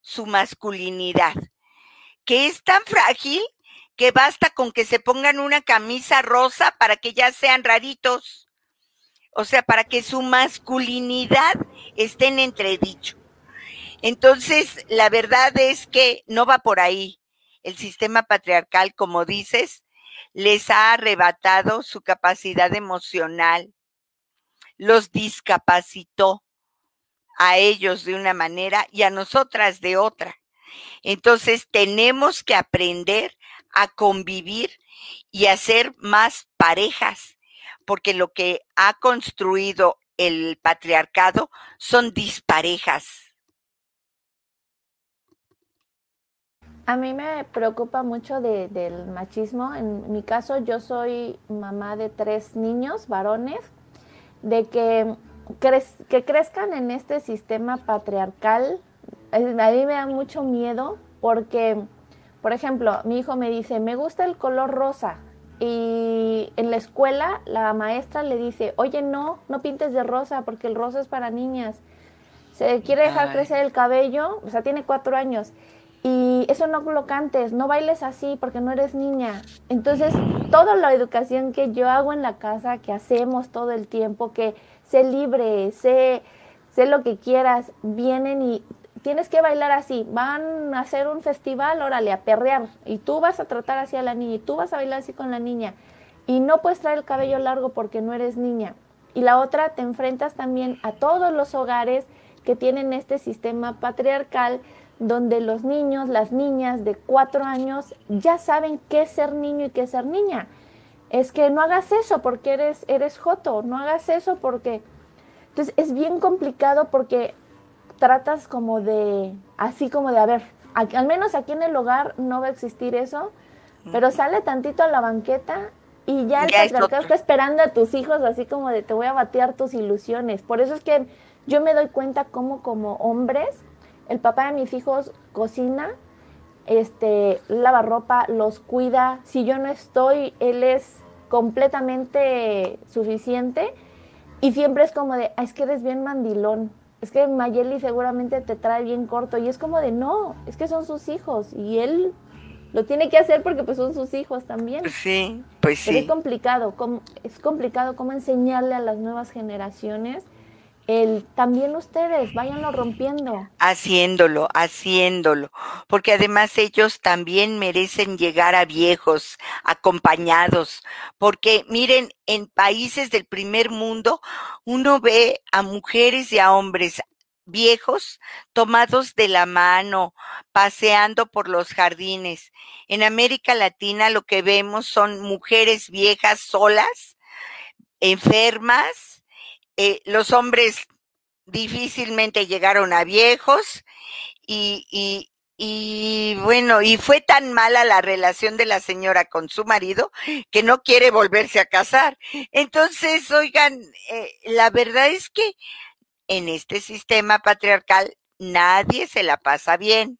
su masculinidad, que es tan frágil que basta con que se pongan una camisa rosa para que ya sean raritos. O sea, para que su masculinidad esté en entredicho. Entonces, la verdad es que no va por ahí. El sistema patriarcal, como dices, les ha arrebatado su capacidad emocional, los discapacitó a ellos de una manera y a nosotras de otra. Entonces tenemos que aprender a convivir y a ser más parejas, porque lo que ha construido el patriarcado son disparejas. A mí me preocupa mucho de, del machismo. En mi caso, yo soy mamá de tres niños, varones, de que, que crezcan en este sistema patriarcal. A mí me da mucho miedo porque, por ejemplo, mi hijo me dice, me gusta el color rosa. Y en la escuela la maestra le dice, oye, no, no pintes de rosa porque el rosa es para niñas. Se quiere dejar crecer el cabello, o sea, tiene cuatro años y eso no lo cantes, no bailes así porque no eres niña. Entonces, toda la educación que yo hago en la casa, que hacemos todo el tiempo, que sé libre, sé, sé lo que quieras, vienen y tienes que bailar así, van a hacer un festival, órale, a perrear, y tú vas a tratar así a la niña, y tú vas a bailar así con la niña, y no puedes traer el cabello largo porque no eres niña. Y la otra, te enfrentas también a todos los hogares que tienen este sistema patriarcal donde los niños, las niñas de cuatro años ya saben qué es ser niño y qué es ser niña. Es que no hagas eso porque eres, eres joto, no hagas eso porque... Entonces es bien complicado porque tratas como de, así como de, a ver, al menos aquí en el hogar no va a existir eso, pero sale tantito a la banqueta y ya el patriarcado está esperando a tus hijos así como de te voy a batear tus ilusiones. Por eso es que yo me doy cuenta como como hombres el papá de mis hijos cocina, este, lava ropa, los cuida. Si yo no estoy, él es completamente suficiente. Y siempre es como de, es que eres bien mandilón. Es que Mayeli seguramente te trae bien corto. Y es como de, no, es que son sus hijos. Y él lo tiene que hacer porque pues son sus hijos también. Sí, pues sí. es complicado, es complicado cómo enseñarle a las nuevas generaciones el también ustedes váyanlo rompiendo. Haciéndolo, haciéndolo, porque además ellos también merecen llegar a viejos, acompañados, porque miren, en países del primer mundo uno ve a mujeres y a hombres viejos tomados de la mano, paseando por los jardines. En América Latina lo que vemos son mujeres viejas solas, enfermas, eh, los hombres difícilmente llegaron a viejos y, bueno, y fue tan mala la relación de la señora con su marido que no quiere volverse a casar. Entonces, oigan, eh, la verdad es que en este sistema patriarcal nadie se la pasa bien.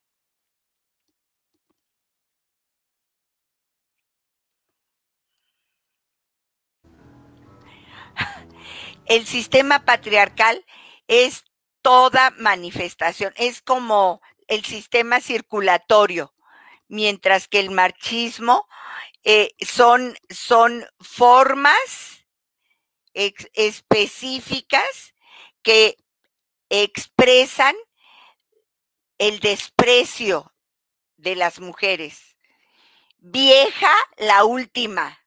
El sistema patriarcal es toda manifestación, es como el sistema circulatorio, mientras que el marchismo eh, son, son formas específicas que expresan el desprecio de las mujeres. Vieja la última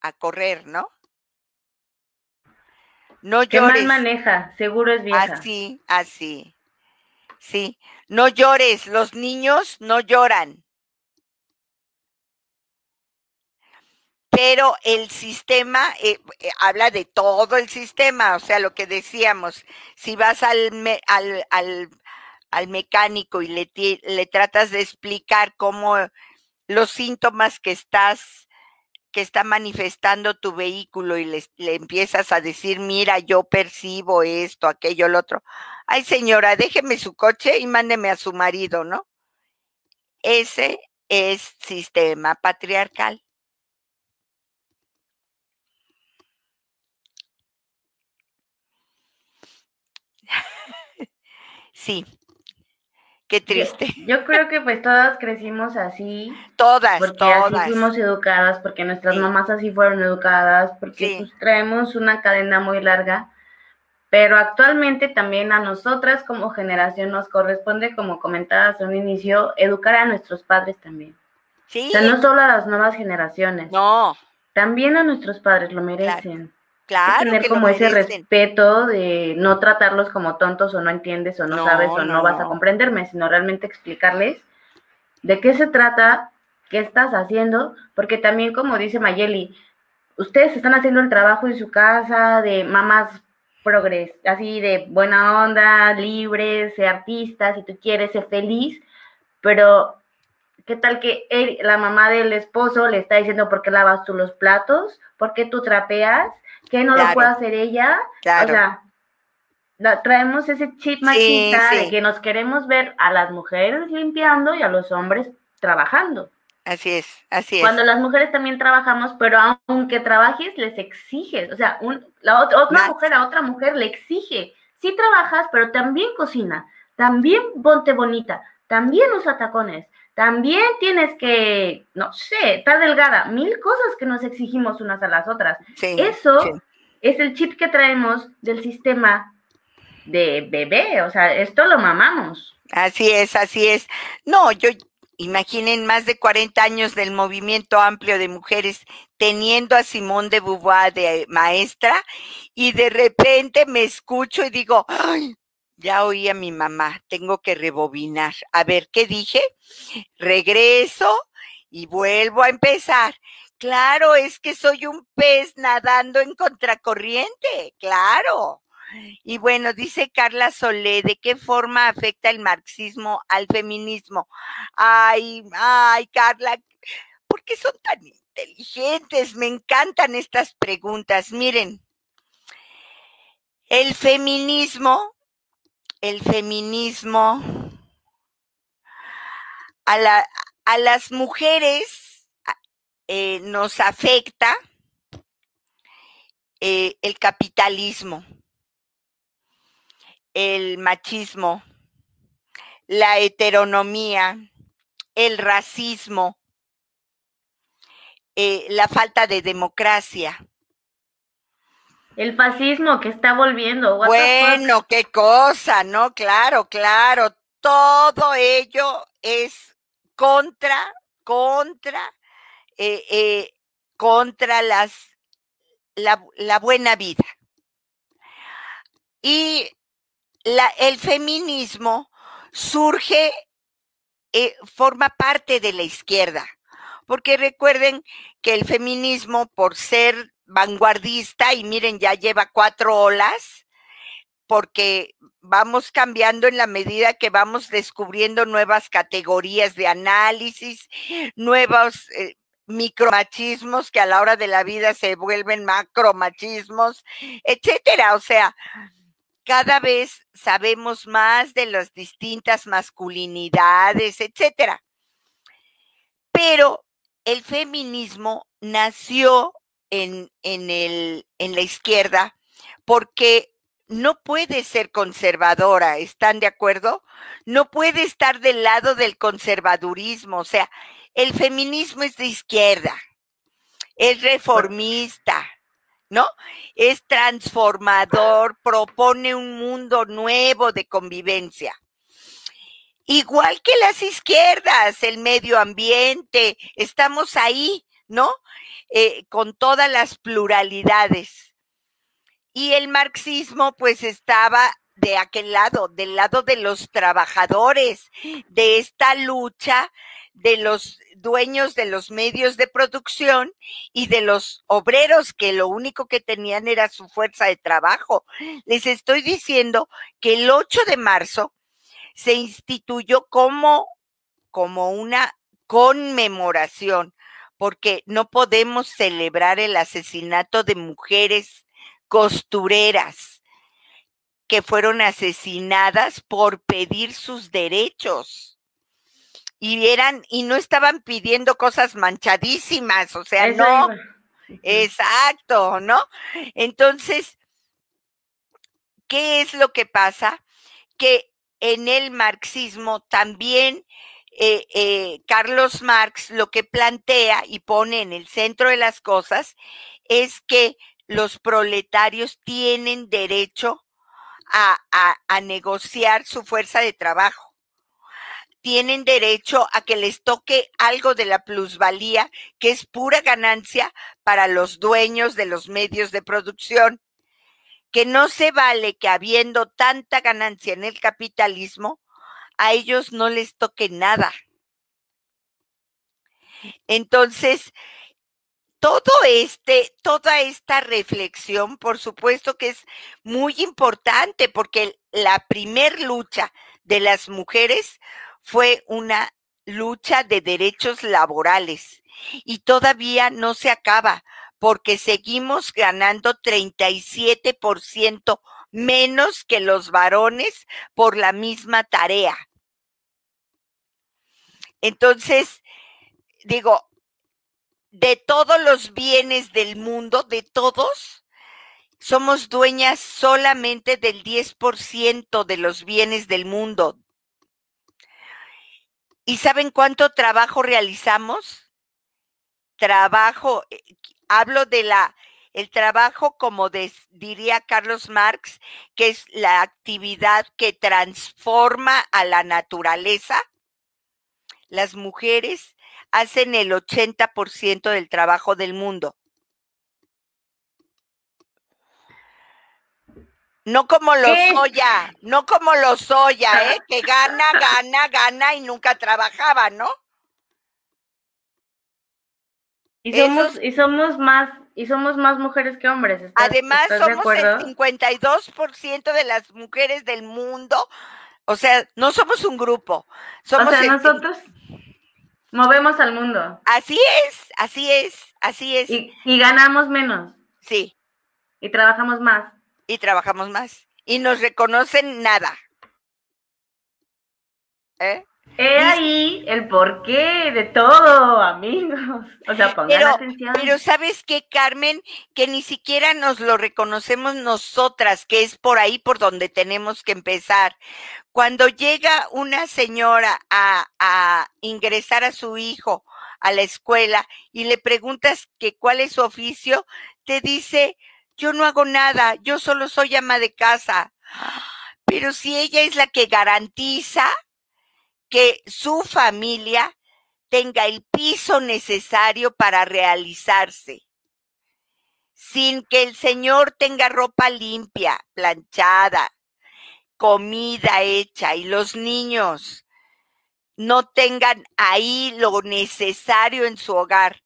a correr, ¿no? No llores. ¿Qué mal maneja? Seguro es vieja. Así, así. Sí. No llores. Los niños no lloran. Pero el sistema eh, eh, habla de todo el sistema, o sea, lo que decíamos, si vas al, al, al, al mecánico y le, le tratas de explicar cómo los síntomas que estás está manifestando tu vehículo y le, le, empiezas a decir, mira, yo percibo esto, aquello, lo otro. Ay, señora, déjeme su coche y mándeme a su marido, ¿no? Ese es sistema patriarcal. [LAUGHS] sí, Qué triste. Yo, creo que pues todas crecimos así. Todas, porque todas. así fuimos educadas, porque nuestras mamás así fueron educadas, porque pues, traemos una cadena muy larga. Pero actualmente también a nosotras como generación nos corresponde, como comentabas en un inicio, educar a nuestros padres también. Sí. O sea, no solo a las nuevas generaciones. No. También a nuestros padres lo merecen. Claro. Tener como ese respeto de no tratarlos como tontos o no entiendes o no, sabes o no, vas a comprenderme, sino realmente explicarles de qué se trata, qué estás haciendo, porque también como dice Mayeli, ustedes están haciendo el trabajo en su casa de mamás progres, así de buena onda, libre, sé artista, si tú quieres, sé feliz, pero ¿qué tal que la mamá del esposo le está diciendo por qué lavas tú los platos? ¿Por qué tú trapeas? ¿Qué no lo puede hacer ella? O sea, traemos ese chip machista de que nos queremos ver a las mujeres limpiando y a los hombres trabajando. Así es, así es. Cuando las mujeres también trabajamos, pero aunque trabajes, les exiges. O sea, la otra, una mujer a otra mujer le exige. Sí trabajas, pero también cocina, también ponte bonita, también usa tacones, también tienes que, no sé, estar delgada. Mil cosas que nos exigimos unas a las otras. Eso es el chip que traemos del sistema de bebé. O sea, esto lo mamamos. Así es, así es. No, yo Imaginen más de 40 años del movimiento amplio de mujeres teniendo a Simón de Beauvoir de maestra y de repente me escucho y digo, ay, ya oí a mi mamá, tengo que rebobinar. A ver, ¿qué dije? Regreso y vuelvo a empezar. Claro, es que soy un pez nadando en contracorriente, claro. Y bueno, dice Carla Solé, ¿de qué forma afecta el marxismo al feminismo? Ay, ay, Carla, ¿por qué son tan inteligentes? Me encantan estas preguntas. Miren, el feminismo, el feminismo a, a las mujeres eh, nos afecta eh, el capitalismo el machismo, la heteronomía, el racismo, eh, la falta de democracia. El fascismo que está volviendo. Bueno, qué cosa, ¿no? Claro, claro. Todo ello es contra, contra, eh, eh, contra las, la, la buena vida. Y el feminismo surge, eh, forma parte de la izquierda, porque recuerden que el feminismo, por ser vanguardista, y miren, ya lleva cuatro olas, porque vamos cambiando en la medida que vamos descubriendo nuevas categorías de análisis, nuevos eh, micromachismos que a la hora de la vida se vuelven macromachismos, etcétera. O sea, cada vez sabemos más de las distintas masculinidades, etcétera. Pero el feminismo nació en, el, en la izquierda porque no puede ser conservadora, ¿están de acuerdo? No puede estar del lado del conservadurismo, o sea, el feminismo es de izquierda, es reformista, ¿no? Es transformador, propone un mundo nuevo de convivencia. Igual que las izquierdas, el medio ambiente, estamos ahí, ¿no? Eh, con todas las pluralidades. Y el marxismo, pues estaba de aquel lado, del lado de los trabajadores, de esta lucha de los dueños de los medios de producción y de los obreros que lo único que tenían era su fuerza de trabajo. Les estoy diciendo que el 8 de marzo se instituyó como, como una conmemoración, porque no podemos celebrar el asesinato de mujeres costureras que fueron asesinadas por pedir sus derechos y eran y no estaban pidiendo cosas manchadísimas, o sea, no. Exacto, ¿no? Entonces, ¿qué es lo que pasa? Que en el marxismo también eh, eh, Carlos Marx lo que plantea y pone en el centro de las cosas es que los proletarios tienen derecho a negociar su fuerza de trabajo. Tienen derecho a que les toque algo de la plusvalía, que es pura ganancia para los dueños de los medios de producción, que no se vale que habiendo tanta ganancia en el capitalismo, a ellos no les toque nada. Entonces, todo este, toda esta reflexión, por supuesto que es muy importante porque la primer lucha de las mujeres fue una lucha de derechos laborales y todavía no se acaba porque seguimos ganando 37% menos que los varones por la misma tarea. Entonces, digo, de todos los bienes del mundo, de todos, somos dueñas solamente del 10% de los bienes del mundo. ¿Y saben cuánto trabajo realizamos? Trabajo, eh, hablo de la el trabajo, como diría Carlos Marx, que es la actividad que transforma a la naturaleza. Las mujeres hacen el 80% del trabajo del mundo. No como los Oya, no como los Oya, ¿eh? que gana, gana, gana y nunca trabajaba, ¿no? Y somos, y somos más, y somos más mujeres que hombres. Además, somos el 52% de las mujeres del mundo. O sea, no somos un grupo. Somos o sea, nosotros movemos al mundo. Así es, así es, así es. Y, y ganamos menos. Sí. Y trabajamos más. Y trabajamos más. Y nos reconocen nada. ¿Eh? He ahí el porqué de todo, amigos. O sea, pongan atención. Pero ¿sabes qué, Carmen? Que ni siquiera nos lo reconocemos nosotras, que es por ahí por donde tenemos que empezar. Cuando llega una señora a, a ingresar a su hijo a la escuela y le preguntas que cuál es su oficio, te dice, yo no hago nada, yo solo soy ama de casa. Pero si ella es la que garantiza que su familia tenga el piso necesario para realizarse, sin que el Señor tenga ropa limpia, planchada, comida hecha y los niños no tengan ahí lo necesario en su hogar,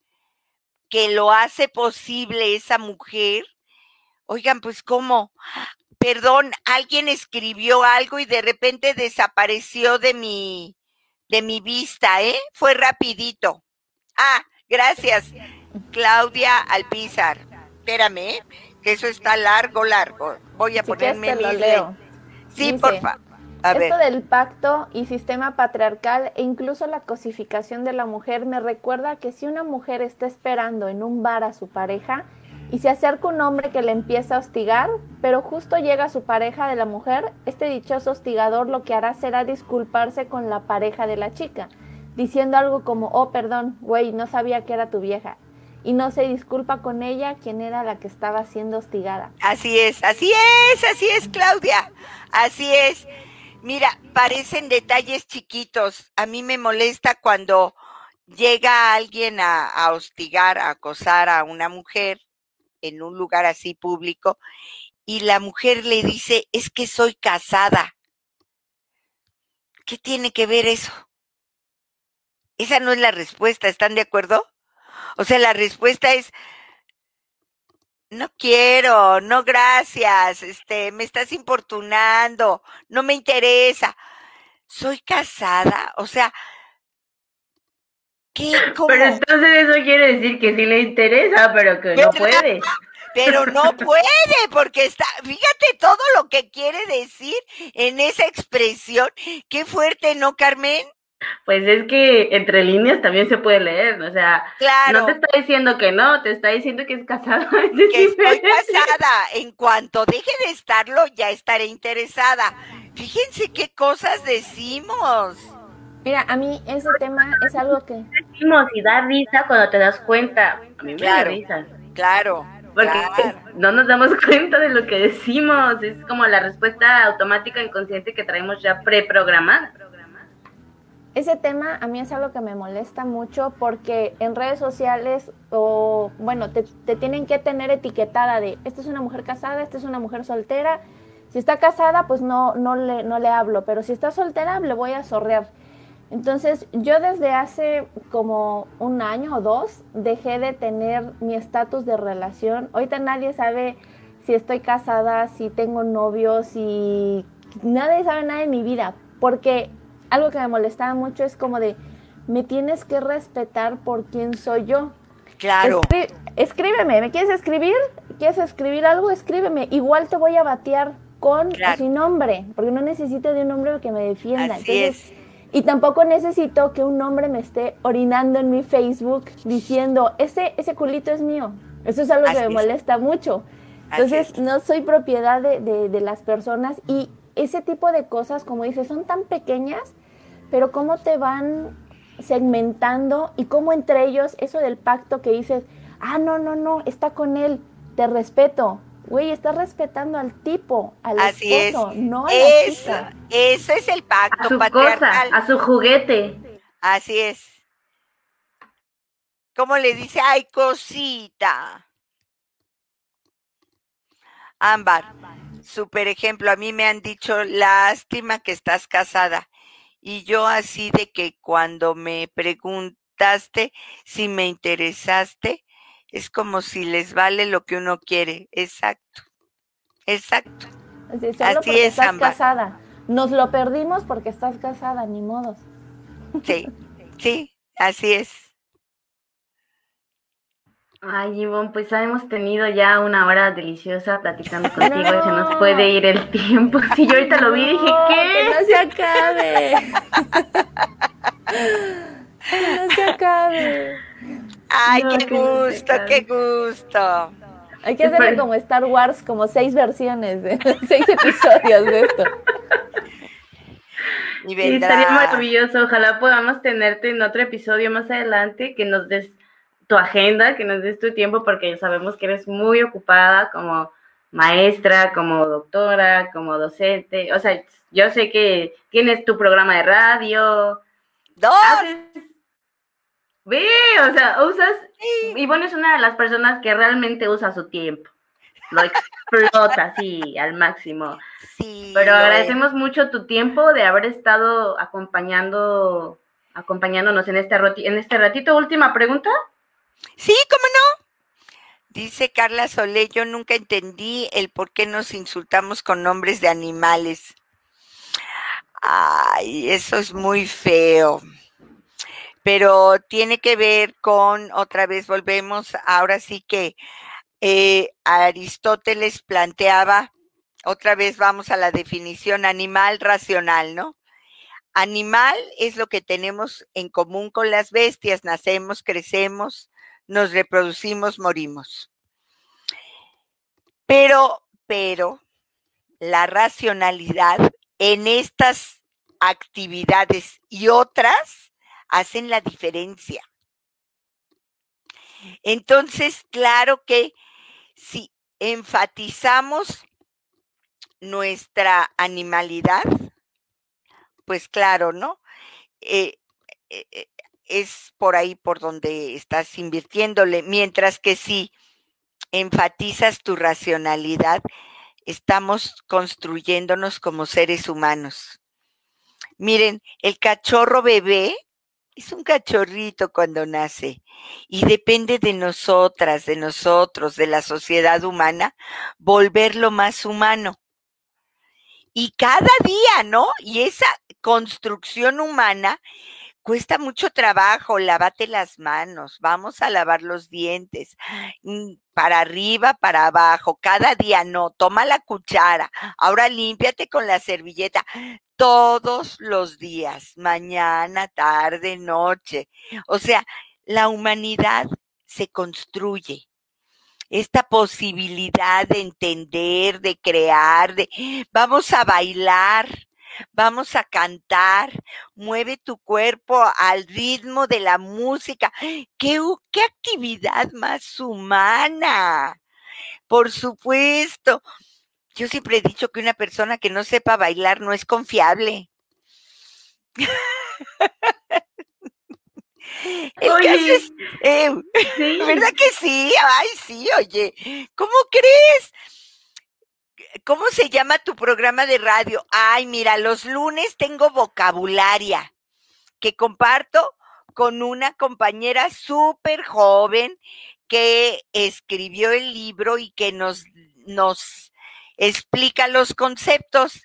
que lo hace posible esa mujer. Oigan, pues cómo, perdón, alguien escribió algo y de repente desapareció de mi, de mi vista, ¿eh? Fue rapidito. Ah, gracias, Claudia Alpizar. Espérame, ¿eh? que eso está largo, largo. Voy a ponerme mi... leo. Sí, por favor. Esto del pacto y sistema patriarcal e incluso la cosificación de la mujer me recuerda que si una mujer está esperando en un bar a su pareja, y se acerca un hombre que le empieza a hostigar, pero justo llega su pareja de la mujer, este dichoso hostigador lo que hará será disculparse con la pareja de la chica, diciendo algo como, oh, perdón, güey, no sabía que era tu vieja. Y no se disculpa con ella, quien era la que estaba siendo hostigada. Así es, así es, así es, Claudia, así es. Mira, parecen detalles chiquitos. A mí me molesta cuando llega alguien a, a hostigar, a acosar a una mujer en un lugar así público y la mujer le dice, es que soy casada. ¿Qué tiene que ver eso? Esa no es la respuesta, ¿están de acuerdo? O sea, la respuesta es, no quiero, no gracias, este, me estás importunando, no me interesa. Soy casada, o sea, pero entonces eso quiere decir que sí le interesa, pero que no puede. Pero no puede, porque está, fíjate todo lo que quiere decir en esa expresión. Qué fuerte, ¿no, Carmen? Pues es que entre líneas también se puede leer, o sea, no te está diciendo que no, te está diciendo que es casada. [LAUGHS] que estoy casada, en cuanto deje de estarlo, ya estaré interesada. Fíjense qué cosas decimos. Mira, a mí ese tema es algo que... Decimos y da risa cuando te das cuenta. A mí me claro, da risa. Claro. Porque no nos damos [LAUGHS] cuenta de lo que decimos. Es como la respuesta automática inconsciente que traemos ya preprogramada. Ese tema a mí es algo que me molesta mucho porque en redes sociales o bueno, te, te tienen que tener etiquetada de esta es una mujer casada, esta es una mujer soltera. Si está casada, pues no, no, le, no le hablo, pero si está soltera, le voy a sorrear. Entonces, yo desde hace como un año o dos dejé de tener mi estatus de relación. Ahorita nadie sabe si estoy casada, si tengo novio, si nadie sabe nada de mi vida, porque algo que me molestaba mucho es como de, me tienes que respetar por quién soy yo. Claro. escríbeme, ¿me quieres escribir? ¿Quieres escribir algo? Escríbeme. Igual te voy a batear con sin nombre, porque no necesito de un hombre que me defienda. Entonces, Y tampoco necesito que un hombre me esté orinando en mi Facebook diciendo, ese, ese culito es mío. Eso es algo que me molesta mucho. Entonces, no soy propiedad de, de, de, las personas y ese tipo de cosas, como dices, son tan pequeñas, pero cómo te van segmentando y cómo entre ellos, eso del pacto que dices, ah, no, no, no, está con él, te respeto. Güey, estás respetando al tipo, al Así esposo, es. no a eso, la Ese es el pacto a su patriarcal. cosa, a su juguete. Así es. ¿Cómo le dice? Ay, cosita. Ámbar, super ejemplo. A mí me han dicho, lástima que estás casada. Y yo así de que cuando me preguntaste si me interesaste, es como si les vale lo que uno quiere. Exacto. Exacto. Así, solo Así porque es, estás casada. Nos lo perdimos porque estás casada, ni modos. Sí, sí, así es. Ay, Ivonne, pues ya hemos tenido ya una hora deliciosa platicando [LAUGHS] contigo y se nos No. puede ir el tiempo. [LAUGHS] Si yo ahorita lo vi dije, No, ¿qué? Que no se acabe. [LAUGHS] que no se acabe. Ay, No, qué gusto, qué gusto. Hay que hacerle como Star Wars, como seis versiones, de, [LAUGHS] seis episodios de esto. [LAUGHS] Y Sí, vendrá. estaría maravilloso. Ojalá podamos tenerte en otro episodio más adelante, que nos des tu agenda, que nos des tu tiempo, porque sabemos que eres muy ocupada como maestra, como doctora, como docente. O sea, yo sé que tienes tu programa de radio, Dos. haces... Ve, o sea, usas... Ivonne es una de las personas que realmente usa su tiempo. Lo explota así al máximo. Sí. Pero es. agradecemos mucho tu tiempo de haber estado acompañando, acompañándonos en este, en este ratito. Última pregunta. Sí, ¿cómo no? Dice Carla Solé, yo nunca entendí el por qué nos insultamos con nombres de animales. Ay, eso es muy feo. Pero tiene que ver con, otra vez volvemos, ahora sí que eh, Aristóteles planteaba, otra vez vamos a la definición animal racional, ¿no? Animal es lo que tenemos en común con las bestias, nacemos, crecemos, nos reproducimos, morimos. Pero, pero, la racionalidad en estas actividades y otras hacen la diferencia. Entonces, claro que si enfatizamos nuestra animalidad, pues claro, ¿no? Eh, eh, eh, es por ahí por donde estás invirtiéndole, mientras que si enfatizas tu racionalidad, estamos construyéndonos como seres humanos. Miren, el cachorro bebé es un cachorrito cuando nace y depende de nosotras, de nosotros, de la sociedad humana, volverlo más humano. Y cada día, ¿no? Y esa construcción humana cuesta mucho trabajo, lávate las manos, vamos a lavar los dientes, mm, para arriba, para abajo, cada día no, toma la cuchara, ahora límpiate con la servilleta, todos los días, mañana, tarde, noche. O sea, la humanidad se construye. Esta posibilidad de entender, de crear, de vamos a bailar, vamos a cantar, mueve tu cuerpo al ritmo de la música. ¿Qué, qué actividad más humana? Por supuesto. Yo siempre he dicho que una persona que no sepa bailar no es confiable. [LAUGHS] El Oye, caso es, [LAUGHS] eh, Sí. ¿verdad que sí? Ay, sí, oye, ¿cómo crees? ¿Cómo se llama tu programa de radio? Ay, mira, los lunes tengo vocabularia. que comparto con una compañera súper joven que escribió el libro y que nos, nos explica los conceptos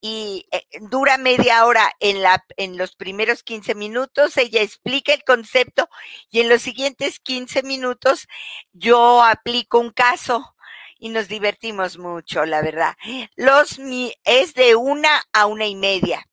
y eh, dura media hora en, la, en los primeros 15 minutos, ella explica el concepto y en los siguientes 15 minutos yo aplico un caso y nos divertimos mucho, la verdad. Los es de una a una y media.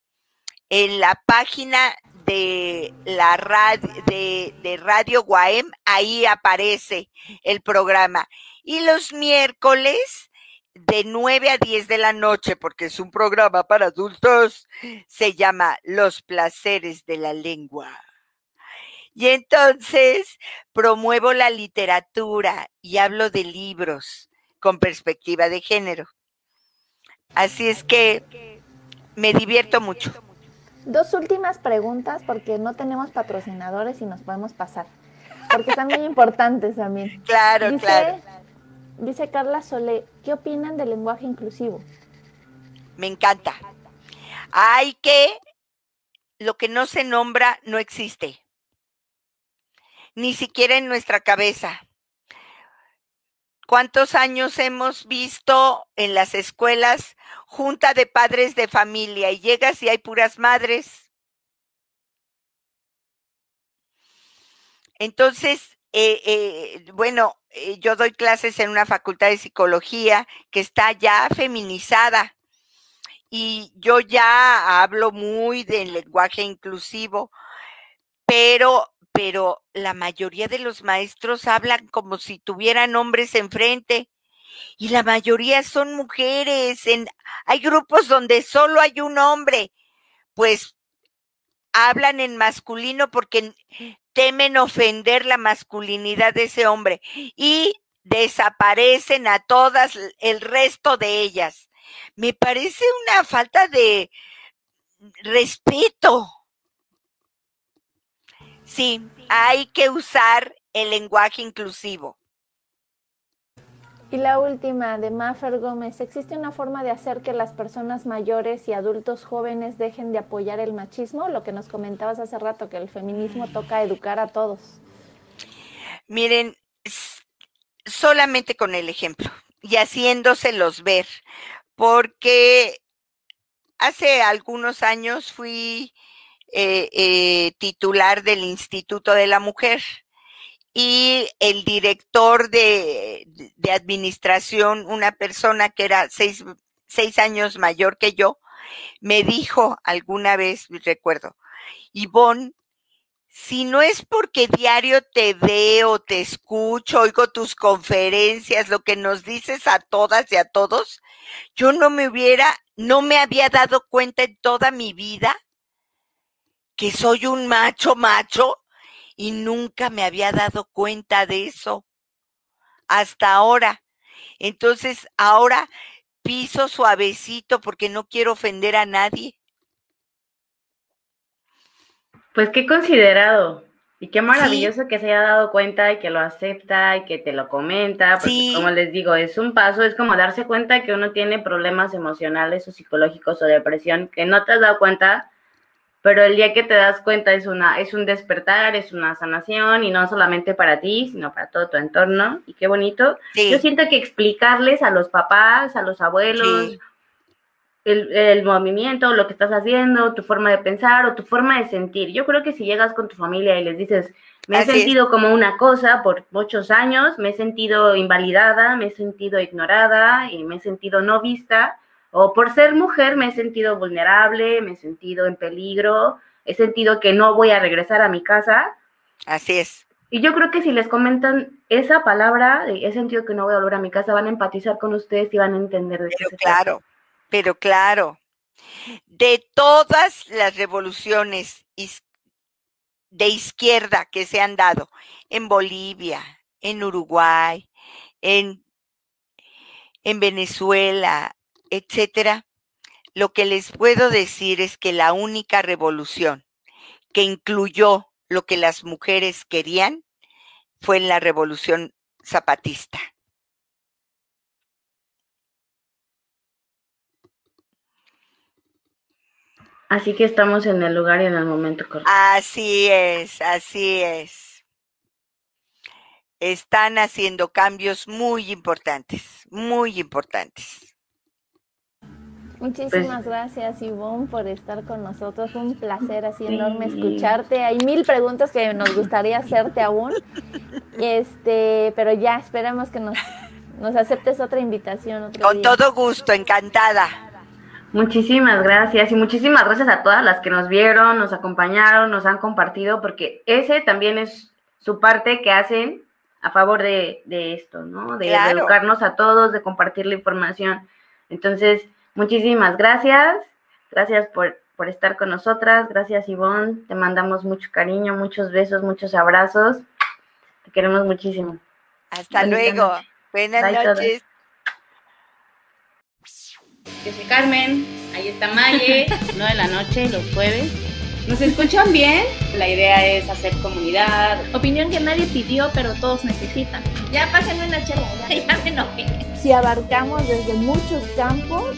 En la página de la radio, de, de Radio Guaem, ahí aparece el programa. Y los miércoles de 9 a 10 de la noche, porque es un programa para adultos, se llama Los placeres de la lengua. Y entonces promuevo la literatura y hablo de libros con perspectiva de género. Así es que me divierto mucho. Dos últimas preguntas porque no tenemos patrocinadores y nos podemos pasar. Porque son muy importantes también. [LAUGHS] Claro, claro Dice Carla Solé, ¿qué opinan del lenguaje inclusivo? Me encanta. Hay que, lo que no se nombra no existe, ni siquiera en nuestra cabeza. ¿Cuántos años hemos visto en las escuelas junta de padres de familia y llegas y hay puras madres? Entonces, eh, eh, bueno, eh, yo doy clases en una facultad de psicología que está ya feminizada y yo ya hablo muy del lenguaje inclusivo, pero, pero la mayoría de los maestros hablan como si tuvieran hombres enfrente y la mayoría son mujeres. Hay grupos donde solo hay un hombre, pues hablan en masculino porque temen ofender la masculinidad de ese hombre y desaparecen a todas el resto de ellas. Me parece una falta de respeto. Sí, hay que usar el lenguaje inclusivo. Y la última, de Maffer Gómez, ¿existe una forma de hacer que las personas mayores y adultos jóvenes dejen de apoyar el machismo? Lo que nos comentabas hace rato, que el feminismo toca educar a todos. Miren, solamente con el ejemplo y haciéndoselos ver, porque hace algunos años fui eh, eh, titular del Instituto de la Mujer y el director de, administración, una persona que era seis, seis años mayor que yo, me dijo alguna vez, recuerdo, Ivonne, si no es porque diario te veo, te escucho, oigo tus conferencias, lo que nos dices a todas y a todos, yo no me hubiera, no me había dado cuenta en toda mi vida que soy un macho macho y nunca me había dado cuenta de eso hasta ahora. Entonces, ahora piso suavecito porque no quiero ofender a nadie. Pues qué considerado. Y qué maravilloso que se haya dado cuenta y que lo acepta y que te lo comenta. Porque como les digo, es un paso, es como darse cuenta que uno tiene problemas emocionales o psicológicos o depresión que no te has dado cuenta pero el día que te das cuenta es, una, es un despertar, es una sanación y no solamente para ti, sino para todo tu entorno. Y qué bonito. Yo siento que explicarles a los papás, a los abuelos, el, el, movimiento, lo que estás haciendo, tu forma de pensar o tu forma de sentir. Yo creo que si llegas con tu familia y les dices, me he sentido como una cosa por muchos años, me he sentido invalidada, me he sentido ignorada y me he sentido no vista o por ser mujer me he sentido vulnerable, me he sentido en peligro, he sentido que no voy a regresar a mi casa. Así es. Y yo creo que si les comentan esa palabra, he sentido que no voy a volver a mi casa, van a empatizar con ustedes y van a entender de pero qué Claro, pero claro. De todas las revoluciones de izquierda que se han dado en Bolivia, en Uruguay, en, en Venezuela, etcétera, lo que les puedo decir es que la única revolución que incluyó lo que las mujeres querían fue en la revolución zapatista. Así que estamos en el lugar y en el momento correcto. Así es, así es. Están haciendo cambios muy importantes, muy importantes. Muchísimas gracias, Ivonne, por estar con nosotros. Fue un placer así enorme escucharte. Hay mil preguntas que nos gustaría hacerte aún. Este, pero ya esperemos que nos, nos aceptes otra invitación. Otro Con día. todo gusto, encantada. Muchísimas gracias y muchísimas gracias a todas las que nos vieron, nos acompañaron, nos han compartido, porque ese también es su parte que hacen a favor de, de esto, ¿no? De, de educarnos a todos, de compartir la información. Entonces, muchísimas gracias. Gracias por, por estar con nosotras. Gracias, Ivonne. Te mandamos mucho cariño, muchos besos, muchos abrazos. Te queremos muchísimo. Hasta Bonita luego. noche. Buenas Bye, todas. noches. Yo soy Carmen, ahí está Maye, [LAUGHS] 9 de la noche, los jueves. ¿Nos escuchan bien? La idea es hacer comunidad. Opinión que nadie pidió, pero todos necesitan. Ya pásenme una chela, ya, [LAUGHS] ya me enojé. Si abarcamos desde muchos campos,